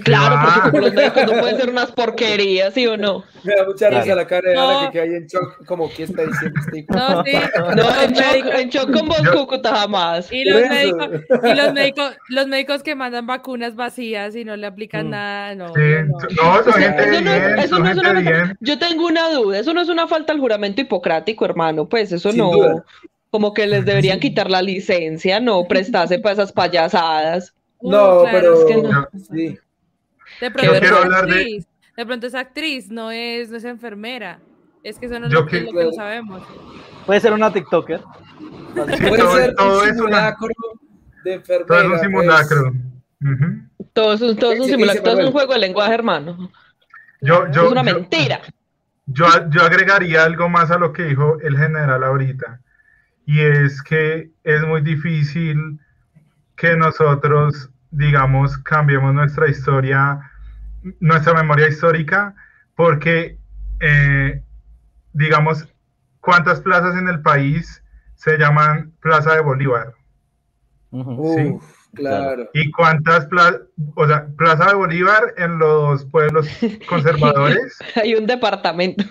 Claro, porque Ah. como los médicos no pueden ser unas porquerías, ¿sí o no? me da mucha risa Claro. la cara de Ana No. que queda ahí en shock, como ¿qué está diciendo este hijo? No, sí. No, en shock, médicos- en shock con vos, Yo- Cúcuta, jamás. Y los médicos, y los médicos, los médicos que mandan vacunas vacías y no le aplican Mm. nada, no. Sí, no, no. no, son gente Eso no es- eso no una bien. Yo tengo una duda, eso no es una falta al juramento hipocrático, hermano, pues eso Sin no, duda. como que les deberían quitar la licencia, no prestarse para esas payasadas. No, Uh, claro, pero es que no. sí. De pronto hablar actriz. De pronto es actriz, no es, no es enfermera. Es que eso no es lo que, lo que no sabemos. Puede ser una TikToker. Puede todo- ser todo un es una- simulacro de enfermera. Todo es un pues. simulacro. Ujú. Todo es un, todo es un Dice- simulacro, dice todo es un Manuel. juego de lenguaje, hermano. Yo, yo, es una yo- mentira. Yo, yo agregaría algo más a lo que dijo el general ahorita, y es que es muy difícil que nosotros, digamos, cambiemos nuestra historia, nuestra memoria histórica, porque, eh, digamos, ¿cuántas plazas en el país se llaman Plaza de Bolívar? Sí. Uf, claro. ¿Y cuántas plazas, o sea, Plaza de Bolívar en los pueblos <laughs> conservadores? Hay un departamento.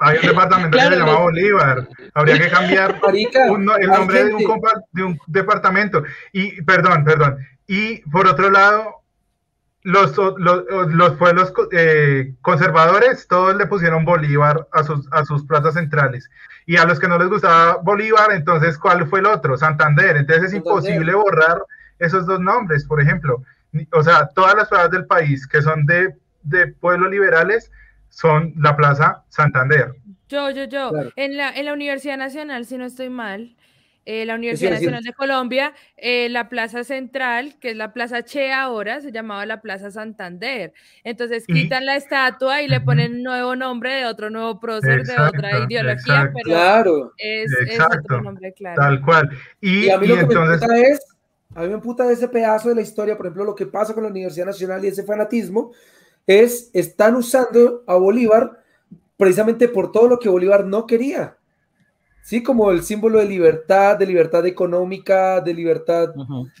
Hay un departamento Claro, que se llama no. Bolívar. Habría que cambiar <laughs> Marica, un no- el nombre de un, de un departamento. Y, perdón, perdón. Y por otro lado, los, los, los pueblos co- eh, conservadores, todos le pusieron Bolívar a sus, a sus plazas centrales. Y a los que no les gustaba Bolívar, entonces, ¿cuál fue el otro? Santander. Entonces es Santander. imposible borrar esos dos nombres, por ejemplo. O sea, todas las plazas del país que son de, de pueblos liberales son la Plaza Santander. Yo, yo, yo. Claro. En la, en la Universidad Nacional, si no estoy mal, eh, la Universidad. Nacional de Colombia, eh, la plaza central, que es la Plaza Che ahora, se llamaba la Plaza Santander. Entonces quitan la estatua y le ponen un nuevo nombre de otro nuevo prócer, de otra Exacto, ideología, exacto. pero Claro. es, es Exacto. otro nombre, claro. Tal cual. Y, Y a mí y lo que entonces, me es, a mí me emputa de ese pedazo de la historia, por ejemplo, lo que pasa con la Universidad Nacional y ese fanatismo, es, están usando a Bolívar precisamente por todo lo que Bolívar no quería. Sí, como el símbolo de libertad, de libertad económica, de libertad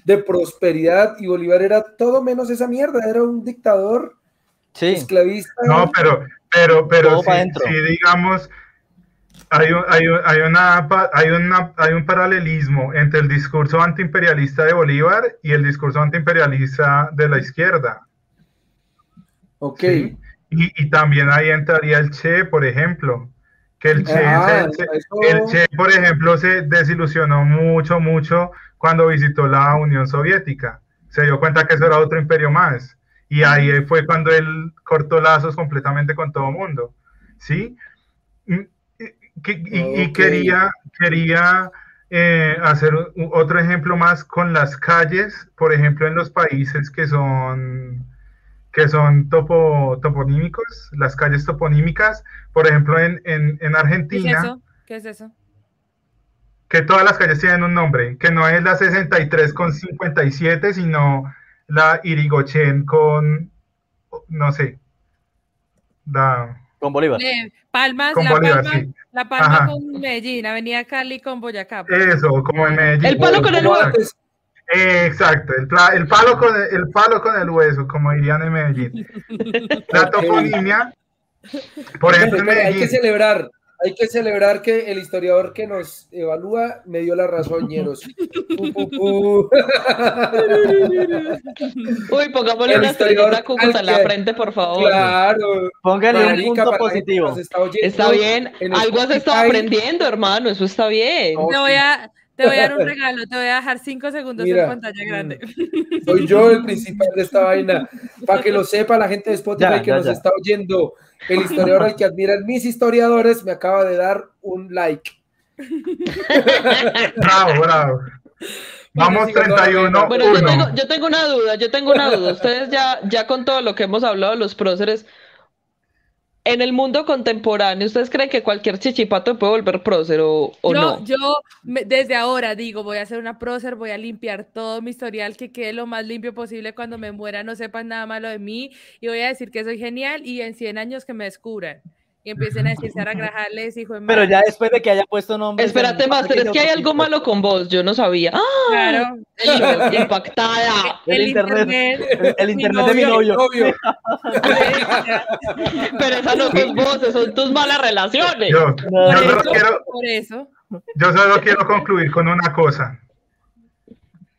de prosperidad, y Bolívar era todo menos esa mierda, era un dictador Sí. esclavista. no, pero, pero, pero si, digamos, hay un, hay, un- hay una, pa- hay, una, hay un paralelismo entre el discurso antiimperialista de Bolívar y el discurso antiimperialista de la izquierda. ok. ¿sí? Y, y también ahí entraría el Che, por ejemplo, que el Che, Ah, se- eso- el Che, por ejemplo, se desilusionó mucho, mucho cuando visitó la Unión Soviética. Se dio cuenta que eso era otro imperio más. Y ahí fue cuando él cortó lazos completamente con todo mundo. ¿Sí? Y, quería, quería eh, hacer un- otro ejemplo más con las calles, por ejemplo, en los países que son que son topo, toponímicos, las calles toponímicas, por ejemplo, en, en, en ¿Qué es Argentina, eso? ¿Qué es eso? que todas las calles tienen un nombre, que no es la 63 con 57, sino la Irigoyen con, no sé, la... Con Bolívar. Eh, Palmas, Con La Bolívar, Palma, sí. La Palma Ajá. con Medellín, Avenida Cali con Boyacá. Eso, como en Medellín. El palo con el antes, Eh, Exacto, el, pla- el palo con el, el palo con el hueso, como dirían en Medellín. La <laughs> toponimia, por ejemplo, en Espere, hay que Medellín, celebrar, hay que celebrar que el historiador que nos evalúa me dio la razón, ñeros. <laughs> Pu, pu, pu. Uy, pongámosle El una historiador estrellita a la frente, por favor. Claro. Póngale un punto positivo. está oyendo Está bien. en Algo has estado aprendiendo, hermano. Eso está bien. No, voy a, te voy a dar un <laughs> regalo, te voy a dejar cinco segundos Mira, en pantalla grande. <laughs> Soy yo el principal de esta vaina. Para que lo <laughs> sepa la gente de Spotify Ya, que ya, nos ya. está oyendo. El historiador al que admiran mis historiadores me acaba de dar un like. bravo, bravo. Vamos siga, no, 31, Bueno, yo 1. tengo, yo tengo una duda, yo tengo una duda. Ustedes ya, ya con todo lo que hemos hablado de los próceres, en el mundo contemporáneo, ¿ustedes creen que cualquier chichipato puede volver prócer o, o yo, no? yo me- desde ahora digo, voy a hacer una prócer, voy a limpiar todo mi historial, que quede lo más limpio posible cuando me muera, no sepan nada malo de mí, y voy a decir que soy genial y en 100 años que me descubran. Y empiecen a decir Sara Grajales, hijo de Pero madre. ya después de que haya puesto nombre. Espérate, Master, es que hay algo malo con vos, yo no sabía. ¡Ah! Claro. Impactada. <laughs> El internet. El, el mi internet de mi novio. Novio. <laughs> Pero esa no sos vos, esas son tus malas relaciones. Yo, No, yo solo eso, quiero, por eso. yo solo quiero concluir con una cosa.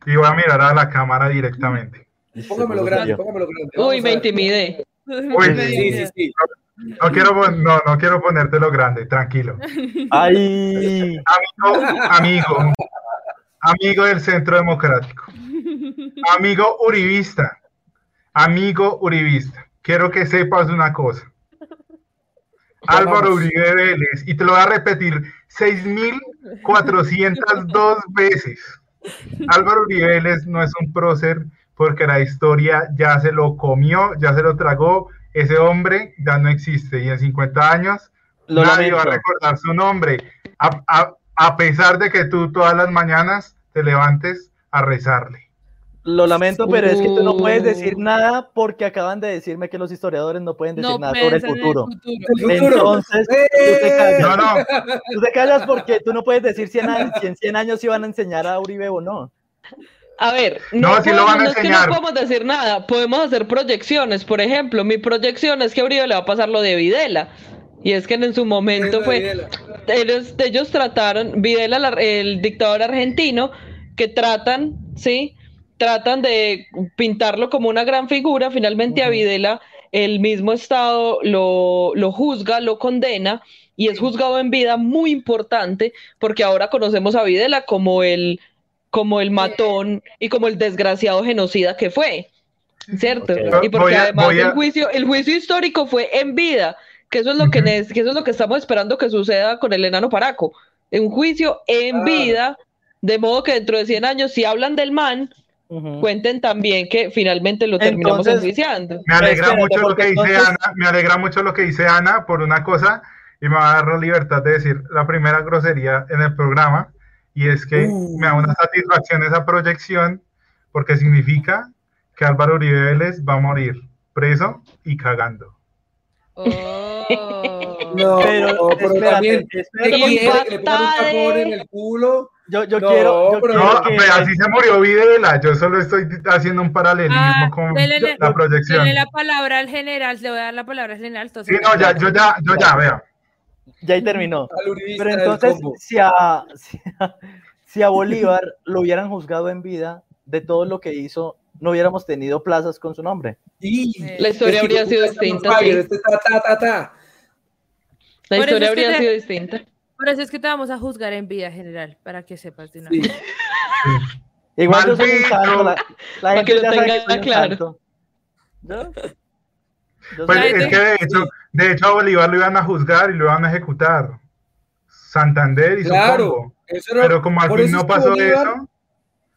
Y voy a mirar a la cámara directamente. Póngamelo grande, póngamelo grande. Uy, me a intimidé. Uy, Sí, sí, sí. No quiero, no, no quiero ponértelo grande, tranquilo. Ay, Amigo, amigo, amigo del Centro Democrático, amigo uribista, amigo uribista, quiero que sepas una cosa. Álvaro Uribe Vélez, y te lo voy a repetir 6.402 veces. Álvaro Uribe Vélez no es un prócer porque la historia ya se lo comió, ya se lo tragó. Ese hombre ya no existe y en 50 años lo nadie va a lamento. recordar su nombre, a, a- a pesar de que tú todas las mañanas te levantes a rezarle. Lo lamento, pero es que tú no puedes Uh. decir nada porque acaban de decirme que los historiadores no pueden decir No nada sobre el futuro. El futuro. Entonces, tú te ¡Eh! callas. No, no, Tú te callas porque tú no puedes decir si en, si en 100 años iban a enseñar a Uribe o no. A ver, No, no, sí lo podemos- van a no es que no podemos decir nada, podemos hacer proyecciones. Por ejemplo, mi proyección es que a Uribe le va a pasar lo de Videla. Y es que en su momento fue, ellos, ellos trataron, Videla, la- el dictador argentino, que tratan, ¿sí? Tratan de pintarlo como una gran figura. Finalmente a Videla el mismo Estado lo, lo juzga, lo condena y es juzgado en vida muy importante porque ahora conocemos a Videla como el, como el matón y como el desgraciado genocida que fue. ¿Cierto? Ok. Y porque a- además el juicio, el juicio histórico fue en vida, que eso es lo que, Ujú. nes- que eso es lo que estamos esperando que suceda con el enano Paraco. Un juicio en Ah. vida, de modo que dentro de 100 años, si hablan del man, Ujú. cuenten también que finalmente lo terminamos enjuiciando. me alegra Espérate, mucho lo que dice entonces- Ana, me alegra mucho lo que dice Ana por una cosa y me va a dar la libertad de decir la primera grosería en el programa y es que Uh. me da una satisfacción esa proyección porque significa que Álvaro Uribe Vélez va a morir preso y cagando. Oh. No, Pero, pero espérate, también espérate, ¿qué Y porque quiere? que le pongan un tapón en el culo. yo, yo No, quiero, yo pero- No, que- pero así se murió Videla, yo solo estoy haciendo un paralelismo Ah, con dele- la proyección. Dale la palabra al general, le voy a dar la palabra al general. entonces- Sí, no, ya, yo ya, yo ya, vea. Ya ahí terminó. Pero entonces, si a, si a, si a Bolívar lo hubieran juzgado en vida de todo lo que hizo, no hubiéramos tenido plazas con su nombre. Y- La historia habría sido distinta, sí. este ta, ta, ta, ta. La historia habría sido distinta. Por eso es que te vamos a juzgar en vida general, para que sepas de una Sí. vez. Igual yo soy un Maldito. santo, la, la Para gente que lo ya sabe que tengan soy un claro. santo. ¿Yo? Pues es que de hecho, de hecho a Bolívar lo iban a juzgar y lo iban a ejecutar. Santander hizo Claro, combo. eso era- Pero como aquí no que pasó Bolívar eso,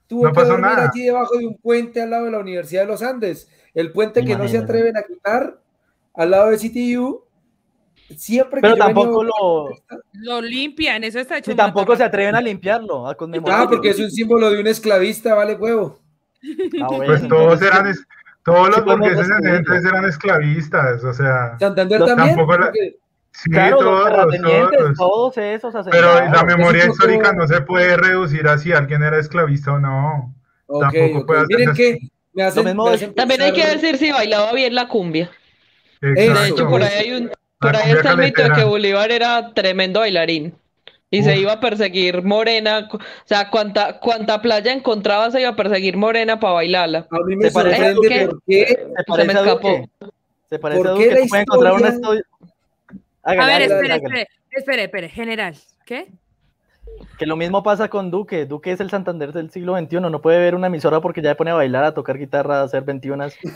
Tuvo no que pasó dormir nada. allí debajo de un puente al lado de la Universidad de los Andes. El puente que no se atreven a quitar al lado de CTU. Siempre que Pero venía tampoco a- lo. Lo limpian, eso está hecho. Y tampoco se atreven a limpiarlo, a conmemorar. Ah, porque es un símbolo de un esclavista, vale huevo. Ah, bueno, pues todos eran, todos los burgueses entonces eran esclavistas, o sea, Santander Los- también. tampoco porque- sí, Claro, los todos, terratenientes, todos. todos esos Pero la memoria histórica no se puede reducir a si alguien era esclavista o no. Ok, Tampoco ok. puede Miren que me hacen, mismo me de- hacen También hay que decir si bailaba bien la cumbia. Eso, De Exacto. hecho, por ahí hay un, por ahí está el mito de que. Bolívar era tremendo bailarín. Y se Uf. iba a perseguir Morena, o sea, cuanta, cuanta playa encontraba se iba a perseguir Morena para bailarla. A mí me ¿Te parece sorprende que- por qué Se Se parece me a escapó. Duque. Se parece ¿Por a qué Duque. la encontrar una historia- estudio. A ver, espere, espere, espere, espere, general. ¿Qué? Que lo mismo pasa con Duque. Duque es el Santander del siglo XXI. No puede ver una emisora porque ya se pone a bailar, a tocar guitarra, a hacer 21. <laughs>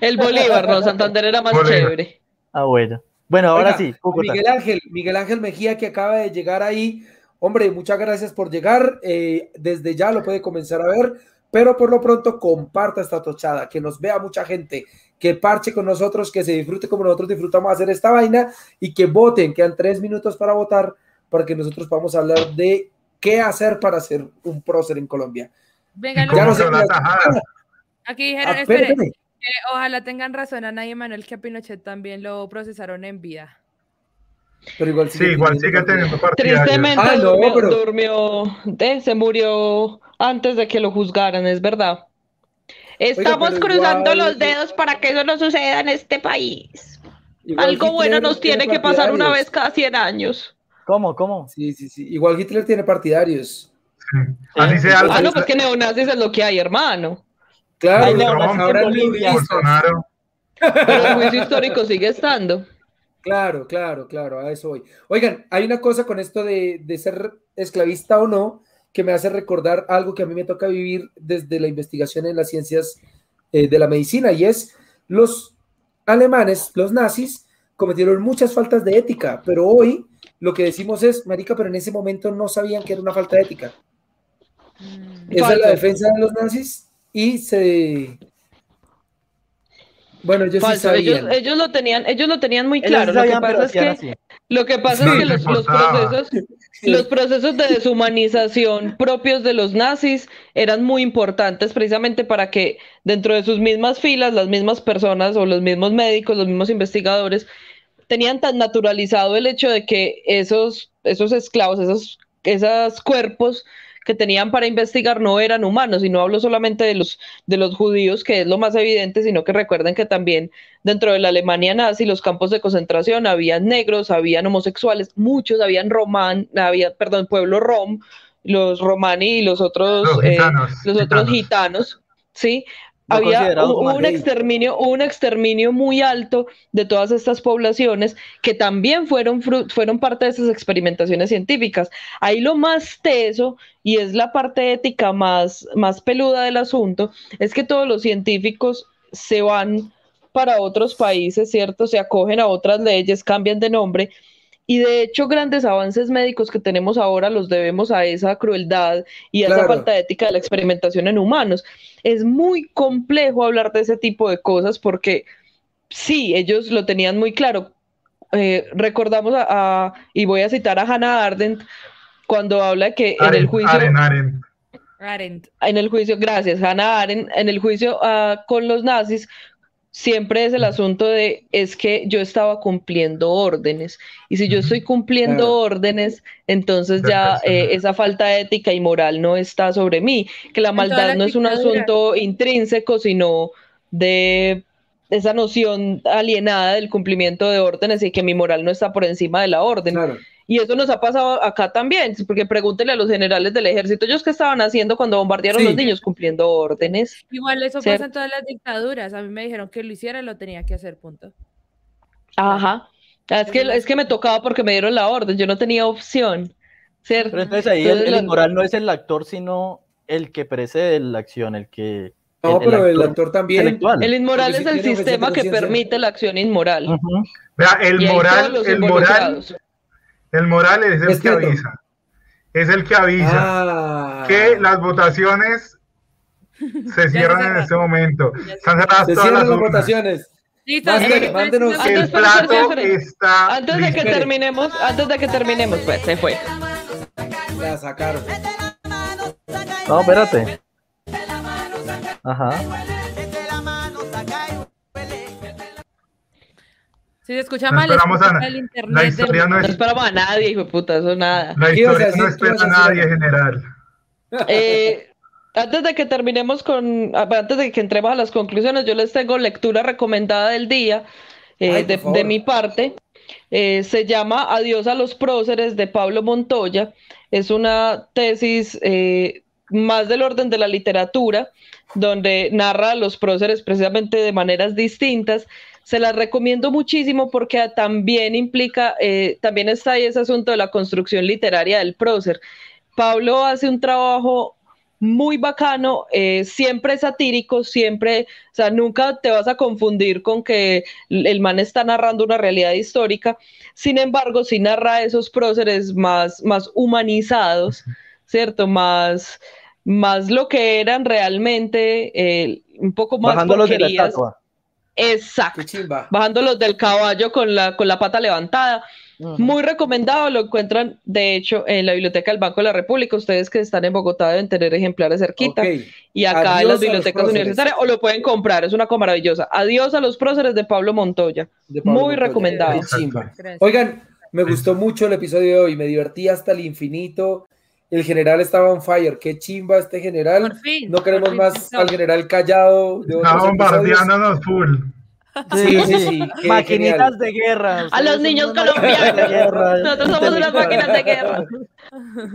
El Bolívar, no, Santander era más Bolívar. chévere. Ah, bueno. Bueno, ahora Oiga, sí, Cúcuta. Miguel Ángel, Miguel Ángel Mejía que acaba de llegar ahí. Hombre, muchas gracias por llegar. eh, desde ya lo puede comenzar a ver, pero por lo pronto comparta esta tochada, que nos vea mucha gente, que parche con nosotros, que se disfrute como nosotros disfrutamos hacer esta vaina y que voten. Quedan tres minutos para votar para que nosotros podamos hablar de qué hacer para ser un prócer en Colombia. Venga, ¿Y lo- Ya cómo no aquí dijeron, Ah, espere, ojalá tengan razón Ana y Emanuel que a Pinochet también lo procesaron en vida. Pero igual Sí, igual sigue teniendo partidarios. Tristemente Ah, no, durmió, pero- durmió, eh, se murió antes de que lo juzgaran, es verdad. Estamos cruzando igual- los dedos para que eso no suceda en este país. Igual Algo bueno nos tiene que pasar una vez cada 100 años. ¿Cómo? ¿Cómo? Sí, sí, sí. Igual Hitler tiene partidarios. Sí. Así sea, Ah, no, pues que neonazis es lo que hay, hermano. Claro, Ay, los no, ahora Bolivia. Bolsonaro. Pero el juicio histórico sigue estando. Claro, claro, claro, a eso voy. Oigan, hay una cosa con esto de, de ser esclavista o no que me hace recordar algo que a mí me toca vivir desde la investigación en las ciencias eh, de la medicina y es los alemanes, los nazis, cometieron muchas faltas de ética, pero hoy lo que decimos es, marica, pero en ese momento no sabían que era una falta de ética. Mm. Esa es la defensa de los nazis y se... Bueno, ellos sí Falso. Ellos, ellos lo tenían, ellos lo tenían muy Ellos claro. Lo que sabían, pasa es que así. Lo que pasa es que los, procesos, Sí. los procesos de deshumanización propios de los nazis eran muy importantes precisamente para que dentro de sus mismas filas, las mismas personas o los mismos médicos, los mismos investigadores, tenían tan naturalizado el hecho de que esos, esos esclavos, esos, esos cuerpos que tenían para investigar no eran humanos, y no hablo solamente de los, de los judíos, que es lo más evidente, sino que recuerden que también dentro de la Alemania nazi, los campos de concentración, habían negros, habían homosexuales, muchos, habían román, había, perdón, pueblo rom, los romani y los otros, Los eh, gitanos. otros gitanos, ¿sí? No Había un, exterminio, un exterminio muy alto de todas estas poblaciones que también fueron, fueron parte de esas experimentaciones científicas. Ahí lo más teso, y es la parte ética más, más peluda del asunto, es que todos los científicos se van para otros países, ¿cierto? Se acogen a otras leyes, cambian de nombre. Y de hecho, grandes avances médicos que tenemos ahora los debemos a esa crueldad y a esa Claro. falta de ética de la experimentación en humanos. Es muy complejo hablar de ese tipo de cosas porque sí, ellos lo tenían muy claro. Eh, recordamos a, a- y voy a citar a Hannah Arendt cuando habla que en el Arendt, juicio Arendt, Arendt. Arendt. en el juicio, gracias, Hannah Arendt, en el juicio ah, con los nazis, siempre es el asunto de, es que yo estaba cumpliendo órdenes, y si yo estoy cumpliendo Claro. órdenes, entonces ya eh, esa falta de ética y moral no está sobre mí, que la maldad no es un asunto intrínseco, sino de esa noción alienada del cumplimiento de órdenes y que mi moral no está por encima de la orden. Claro. Y eso nos ha pasado acá también, porque pregúntele a los generales del ejército, ellos qué estaban haciendo cuando bombardearon Sí. los niños cumpliendo órdenes. Igual eso ¿Cierto? pasa en todas las dictaduras. A mí me dijeron que lo hiciera, lo tenía que hacer, punto. Ajá. Ah, Es que, es que me tocaba porque me dieron la orden, yo no tenía opción. ¿Cierto? Pero entonces ahí el, Entonces, el lo- inmoral no es el actor, sino el que precede la acción, el que... No, el- el pero el actor actor también. intelectual. El inmoral Porque es si el sistema que permite la acción inmoral. Ujú. Vea, el moral, el moral. El moral es el Es que cierto. avisa. Es el que avisa Ah, que las votaciones se cierran en este momento. Están cerradas se todas cierran las votaciones. Listo, mándenos-. Antes, El plato está Antes de que listo. terminemos, antes de que terminemos, pues se fue. La sacaron. No, espérate. Ajá. Si se escucha No mal, esperamos es a culpa na- del La internet. del- historia no No es esperamos a nadie, hijo de puta, eso nada. la ¿Qué ibas a historia no espera a nadie, general. Eh, antes de que terminemos con, ah, antes de que entremos a las conclusiones, yo les tengo lectura recomendada del día eh, Ay, de, mi parte. Eh, se llama Adiós a los próceres de Pablo Montoya. Es una tesis eh, más del orden de la literatura, donde narra a los próceres precisamente de maneras distintas. Se las recomiendo muchísimo porque también implica, eh, también está ahí ese asunto de la construcción literaria del prócer. Pablo hace un trabajo muy bacano, eh, siempre satírico, siempre, o sea, nunca te vas a confundir con que el man está narrando una realidad histórica. Sin embargo, sí narra esos próceres más, más humanizados, ¿cierto? Más, más lo que eran realmente, eh, un poco más Bajándolos de la estatua. Exacto bajándolos del caballo con la, con la pata levantada. Muy recomendado, lo encuentran de hecho en la Biblioteca del Banco de la República. Ustedes que están en Bogotá deben tener ejemplares cerquita. Y acá en Adiós las bibliotecas próceres. universitarias o lo pueden comprar, es una cosa maravillosa. Adiós a los próceres de Pablo Montoya. de Pablo Muy Montoya. recomendado. Oigan, me gustó mucho el episodio de hoy, me divertí hasta el infinito. El general estaba on fire, qué chimba este general. Por fin. No queremos por fin más al general callado de Está bombardeándonos full. Sí, sí, sí. <laughs> qué Maquinitas genial. de guerra. A los niños colombianos. Nosotros somos unas máquinas de guerra.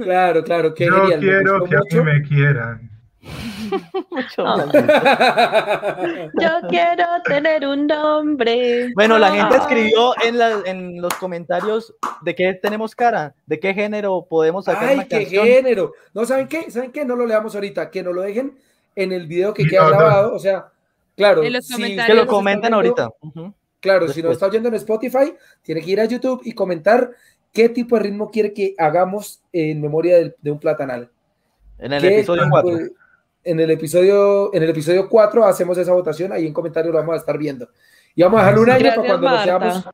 Claro, claro, qué Yo genial. quiero que a mí me quieran. Mucho. <laughs> Yo quiero tener un nombre. Bueno, la gente escribió en, la- en los comentarios de qué tenemos cara, de qué género podemos sacar Ay, una qué canción. género. No, ¿saben qué? ¿Saben qué? No lo leamos ahorita, que nos lo dejen en el video que queda no, no. grabado. O sea, claro. En los si. Que lo comenten viendo- ahorita. Claro, si nos está oyendo en Spotify, tiene que ir a YouTube y comentar qué tipo de ritmo quiere que hagamos en memoria del- de un platanal. En el ¿Qué episodio tipo 4. de- En el episodio, en el episodio 4 hacemos esa votación, ahí en comentarios lo vamos a estar viendo. Y vamos a dejarlo un año Gracias, para cuando nos seamos,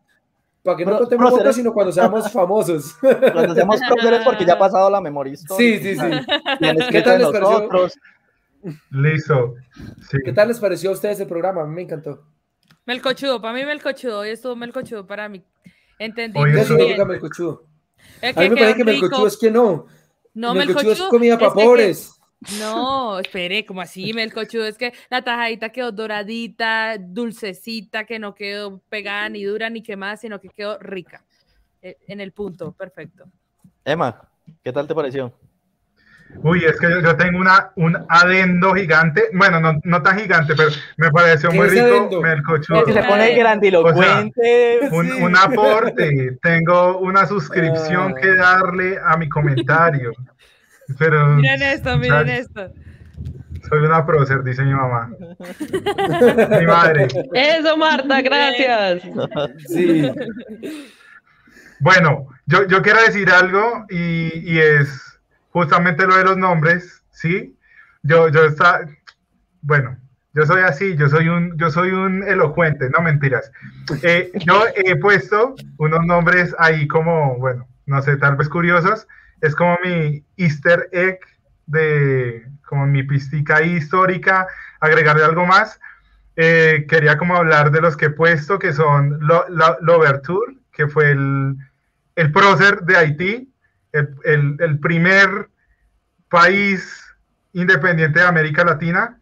para que no contemos votos, sino cuando seamos <laughs> famosos. Cuando hacemos <laughs> próceres porque ya ha pasado la memoria histórica. Sí, sí, sí. <laughs> Y ¿Qué tal les pareció? nosotros. Listo. Sí. ¿Qué tal les pareció a ustedes el programa? A mí me encantó. Melcochudo, para mí Melcochudo, hoy estuvo Melcochudo para mí. Entendí Oye, muy ¿Qué eso- bien. significa melcochudo? Es A mí me parece que rico. melcochudo es que no. No, melcochudo es melcochudo comida para es que- pobres. No, espere, como así, melcochudo? Es que la tajadita quedó doradita, dulcecita, que no quedó pegada ni dura ni quemada, sino que quedó rica. eh, En el punto, perfecto. Emma, ¿qué tal te pareció? Uy, es que yo, yo tengo una, un adendo gigante. Bueno, no, no tan gigante, pero me pareció ¿Qué muy rico. Melcochudo. Que se pone grandilocuente. Un, Sí. un aporte. Tengo una suscripción Ah. que darle a mi comentario. Pero Miren esto, miren esto. soy una prócer, dice mi mamá. <laughs> mi madre. Eso, Marta, gracias. Sí. Bueno, yo, yo quiero decir algo y, y es justamente lo de los nombres, ¿sí? Yo, yo está, bueno, yo soy así, yo soy un, yo soy un elocuente, no mentiras. Eh, yo he puesto unos nombres ahí como, bueno, no sé, tal vez curiosos. Es como mi easter egg de, como mi pistica histórica, agregarle algo más. Eh, quería como hablar de los que he puesto, que son Lo- Lo- que fue el, el prócer de Haití, el, el- primer país independiente de América Latina.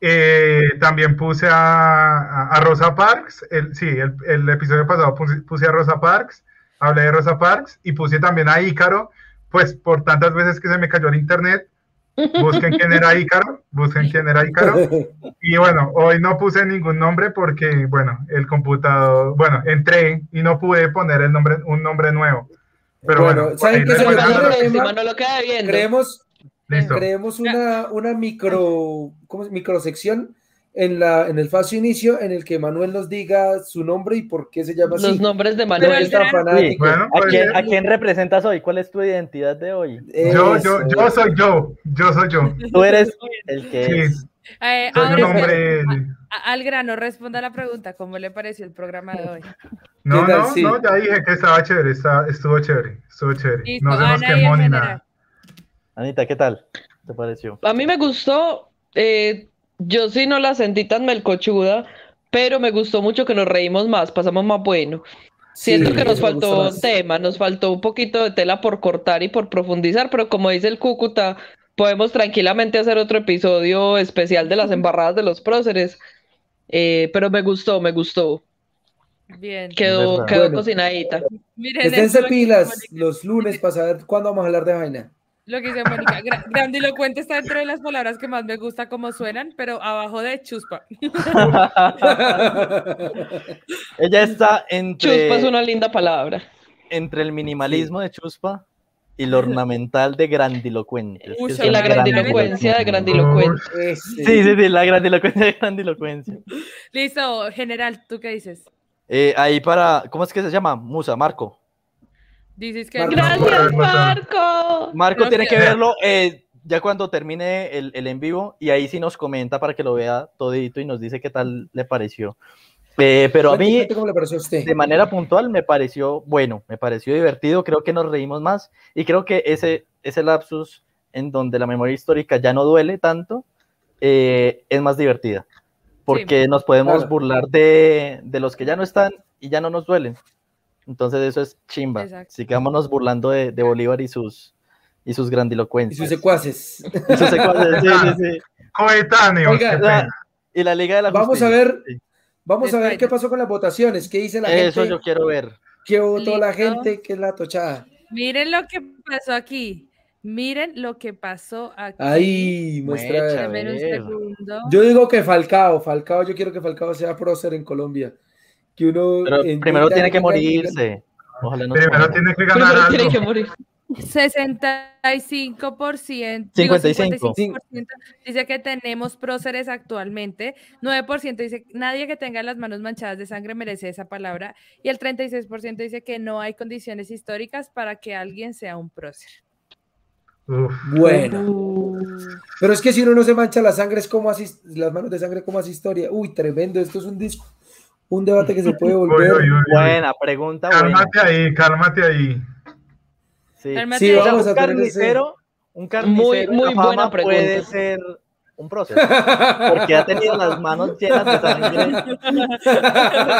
Eh, también puse a, a- a Rosa Parks, el, sí, el, el episodio pasado puse, puse a Rosa Parks, hablé de Rosa Parks y puse también a Ícaro, pues por tantas veces que se me cayó el internet, busquen quién era Ícaro, busquen quién era Ícaro. <laughs> Y bueno, hoy no puse ningún nombre porque, bueno, el computador, bueno, entré y no pude poner el nombre, un nombre nuevo. Pero Bueno, bueno, ¿saben qué se me ocurre? viendo. Creemos, Listo. creemos una, una micro, ¿cómo es? microsección en, la, en el falso inicio en el que Manuel nos diga su nombre y por qué se llama así. Los nombres de ¿Por qué Manuel. Sí. Bueno, ¿A pues, quién, ¿A quién representas hoy? ¿Cuál es tu identidad de hoy? yo, Eso. yo, yo soy yo, yo soy yo. Tú eres el que Sí, es. Eh, soy ahora, un hombre. a- al grano, responda la pregunta, ¿cómo le pareció el programa de hoy? No, no, Sí. no, ya dije que estaba chévere, está- estuvo chévere, estuvo chévere. No y el quemó ni general. nada. Anita, ¿qué tal? ¿Te pareció? A mí me gustó, eh, yo sí no la sentí tan melcochuda, pero me gustó mucho que nos reímos más, pasamos más bueno. Siento Sí, que nos faltó tema, nos faltó un poquito de tela por cortar y por profundizar, pero como dice el Cúcuta, podemos tranquilamente hacer otro episodio especial de las embarradas de los próceres. Eh, pero me gustó, me gustó. Bien. Quedó, quedó Bueno. cocinadita. Miren, Esténse pilas los lunes para saber cuándo vamos a hablar de vaina. Lo que dice Mónica, gra- grandilocuente está dentro de las palabras que más me gusta como suenan, pero abajo de chuspa. <laughs> Ella está entre, Chuspa es una linda palabra. entre el minimalismo de Chuspa y lo ornamental de grandilocuente. Uy, Y la grandilocuencia de grandilocuente. Ese. Sí, sí, sí, la grandilocuencia de grandilocuencia. Listo, general, ¿tú qué dices? Eh, ahí para, ¿cómo es que se llama? Musa, Marco. Dices que Marco. Gracias, Marco. Marco tiene que verlo eh, ya cuando termine el, el en vivo y ahí sí nos comenta para que lo vea todito y nos dice qué tal le pareció. Eh, pero a mí, cómo le pareció a usted. de manera puntual, me pareció bueno, me pareció divertido, creo que nos reímos más y creo que ese, ese lapsus en donde la memoria histórica ya no duele tanto, eh, es más divertida, porque nos podemos Claro. burlar de, de los que ya no están y ya no nos duelen. Entonces eso es chimba. Exacto. Sigámonos burlando de, de Bolívar y sus, y sus Y grandilocuencias. sus secuaces. Y sus secuaces, sí, sí, sí. <laughs> Coetáneo. Oiga, qué La- pena. y la Liga de la Vamos Justicia. a ver, vamos a ver qué pasó con las votaciones, qué dice la Eso gente, yo quiero ver. qué votó la gente, qué es la tochada. Miren lo que pasó aquí. Miren lo que pasó aquí. Ahí, muestra. Yo digo que Falcao, Falcao, yo quiero que Falcao sea prócer en Colombia. Que uno Pero primero 20 tiene que morirse. Ojalá no se Primero tiene que ganar Primero algo. tiene que morir. 65%, digo, 55. 55% dice que tenemos próceres actualmente, 9% dice nadie que tenga las manos manchadas de sangre merece esa palabra y el 36% dice que no hay condiciones históricas para que alguien sea un prócer. Uf. Bueno, pero es que si uno no se mancha la sangre, es como así, las manos de sangre, como hace historia. Uy, tremendo, esto es un disco, un debate que se puede volver. uy, uy, uy. Buena pregunta, buena. Cálmate ahí, cálmate ahí. Sí. Cálmate. Sí, vamos un a tener ese- carnicero, un carnicero muy la buena fama puede ser un prócer, porque ha tenido las manos llenas de sangre.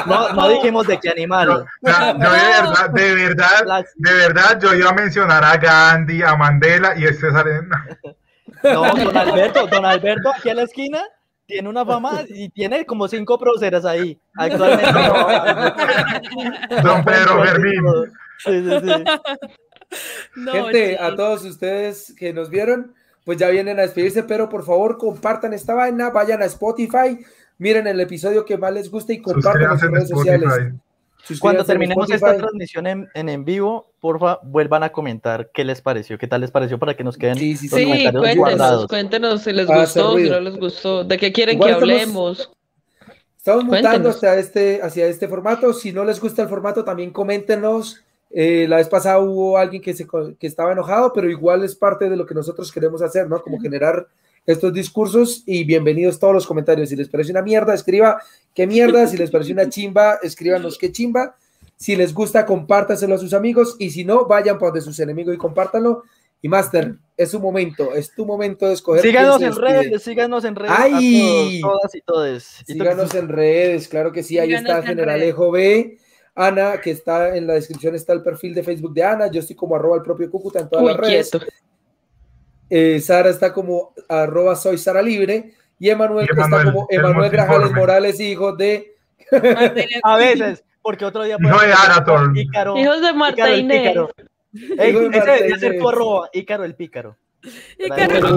No, no dijimos de qué animal. yo de verdad, de verdad, Las- de verdad, yo iba a mencionar a Gandhi, a Mandela y este sale. <laughs> No, don Alberto, don Alberto aquí a la esquina tiene una fama <laughs> y tiene como cinco próceres ahí. <laughs> Actualmente no. Don Pedro Fermín. Sí, sí, sí. <laughs> No, Gente, a todos ustedes que nos vieron, pues ya vienen a despedirse, pero por favor compartan esta vaina, vayan a Spotify, miren el episodio que más les guste y compartan en en redes sociales. Spotify. Cuando terminemos esta transmisión en, en, en vivo, porfa, vuelvan a comentar qué les pareció, qué tal les pareció para que nos queden Sí, sí, los Sí, comentarios cuéntenos, guardados. cuéntenos si les gustó, si no les gustó, de qué quieren Igual que estamos- hablemos. Estamos mutando Cuéntenos. hacia este, hacia este formato. Si no les gusta el formato, también coméntenos. Eh, la vez pasada hubo alguien que, se, que estaba enojado, pero igual es parte de lo que nosotros queremos hacer, ¿no? Como generar estos discursos y bienvenidos todos los comentarios. Si les parece una mierda, escriba qué mierda. Si les parece una chimba, escríbanos qué chimba. Si les gusta, compártaselo a sus amigos y si no, vayan por de sus enemigos y compártanlo. Y Master, es su momento, es tu momento de escoger. Síganos en redes, síganos en redes. ¡Ay! A todos, todas y todes. Síganos en redes, claro que sí, ahí Síganos está en Generalejo B. Ana, que está en la descripción, está el perfil de Facebook de Ana. Yo estoy como arroba el propio Cúcuta en todas Uy, las redes. quieto. Eh, Sara está como arroba soy Sara Libre. Y Emanuel, que está como el Emanuel Grajales. Morales, hijo de. A veces, porque otro día Hijo de Arator. Ícaro, Hijos de Marta Ícaro el Inés. pícaro. Ey, de ese debería ser tu arroba, Ícaro el pícaro. Carlos,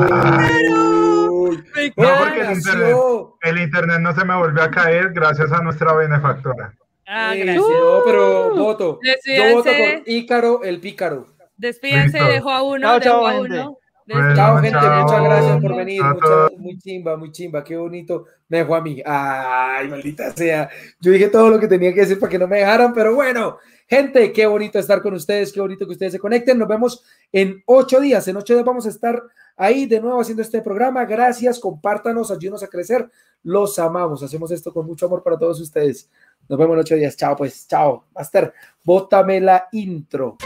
Uy, me No, ¡Ah, porque el internet, el internet no se me volvió a caer gracias a nuestra benefactora. Ah, gracias. no, pero voto. Yo voto por Ícaro el Pícaro. Despídanse, Listo. dejo a uno, Chao, dejo chao, a gente. uno. Bueno, Chao, gente. chao. Muchas gracias por venir. Muchas- muy chimba, muy chimba. Qué bonito. Me dejó a mí. Ay, maldita sea. Yo dije todo lo que tenía que decir para que no me dejaran, pero bueno. Gente, qué bonito estar con ustedes. Qué bonito que ustedes se conecten. Nos vemos en ocho días. En ocho días vamos a estar ahí de nuevo haciendo este programa. Gracias. Compártanos, ayúdenos a crecer. Los amamos. Hacemos esto con mucho amor para todos ustedes. Nos vemos en ocho días. Chao, pues. Chao. Master, bótame la intro.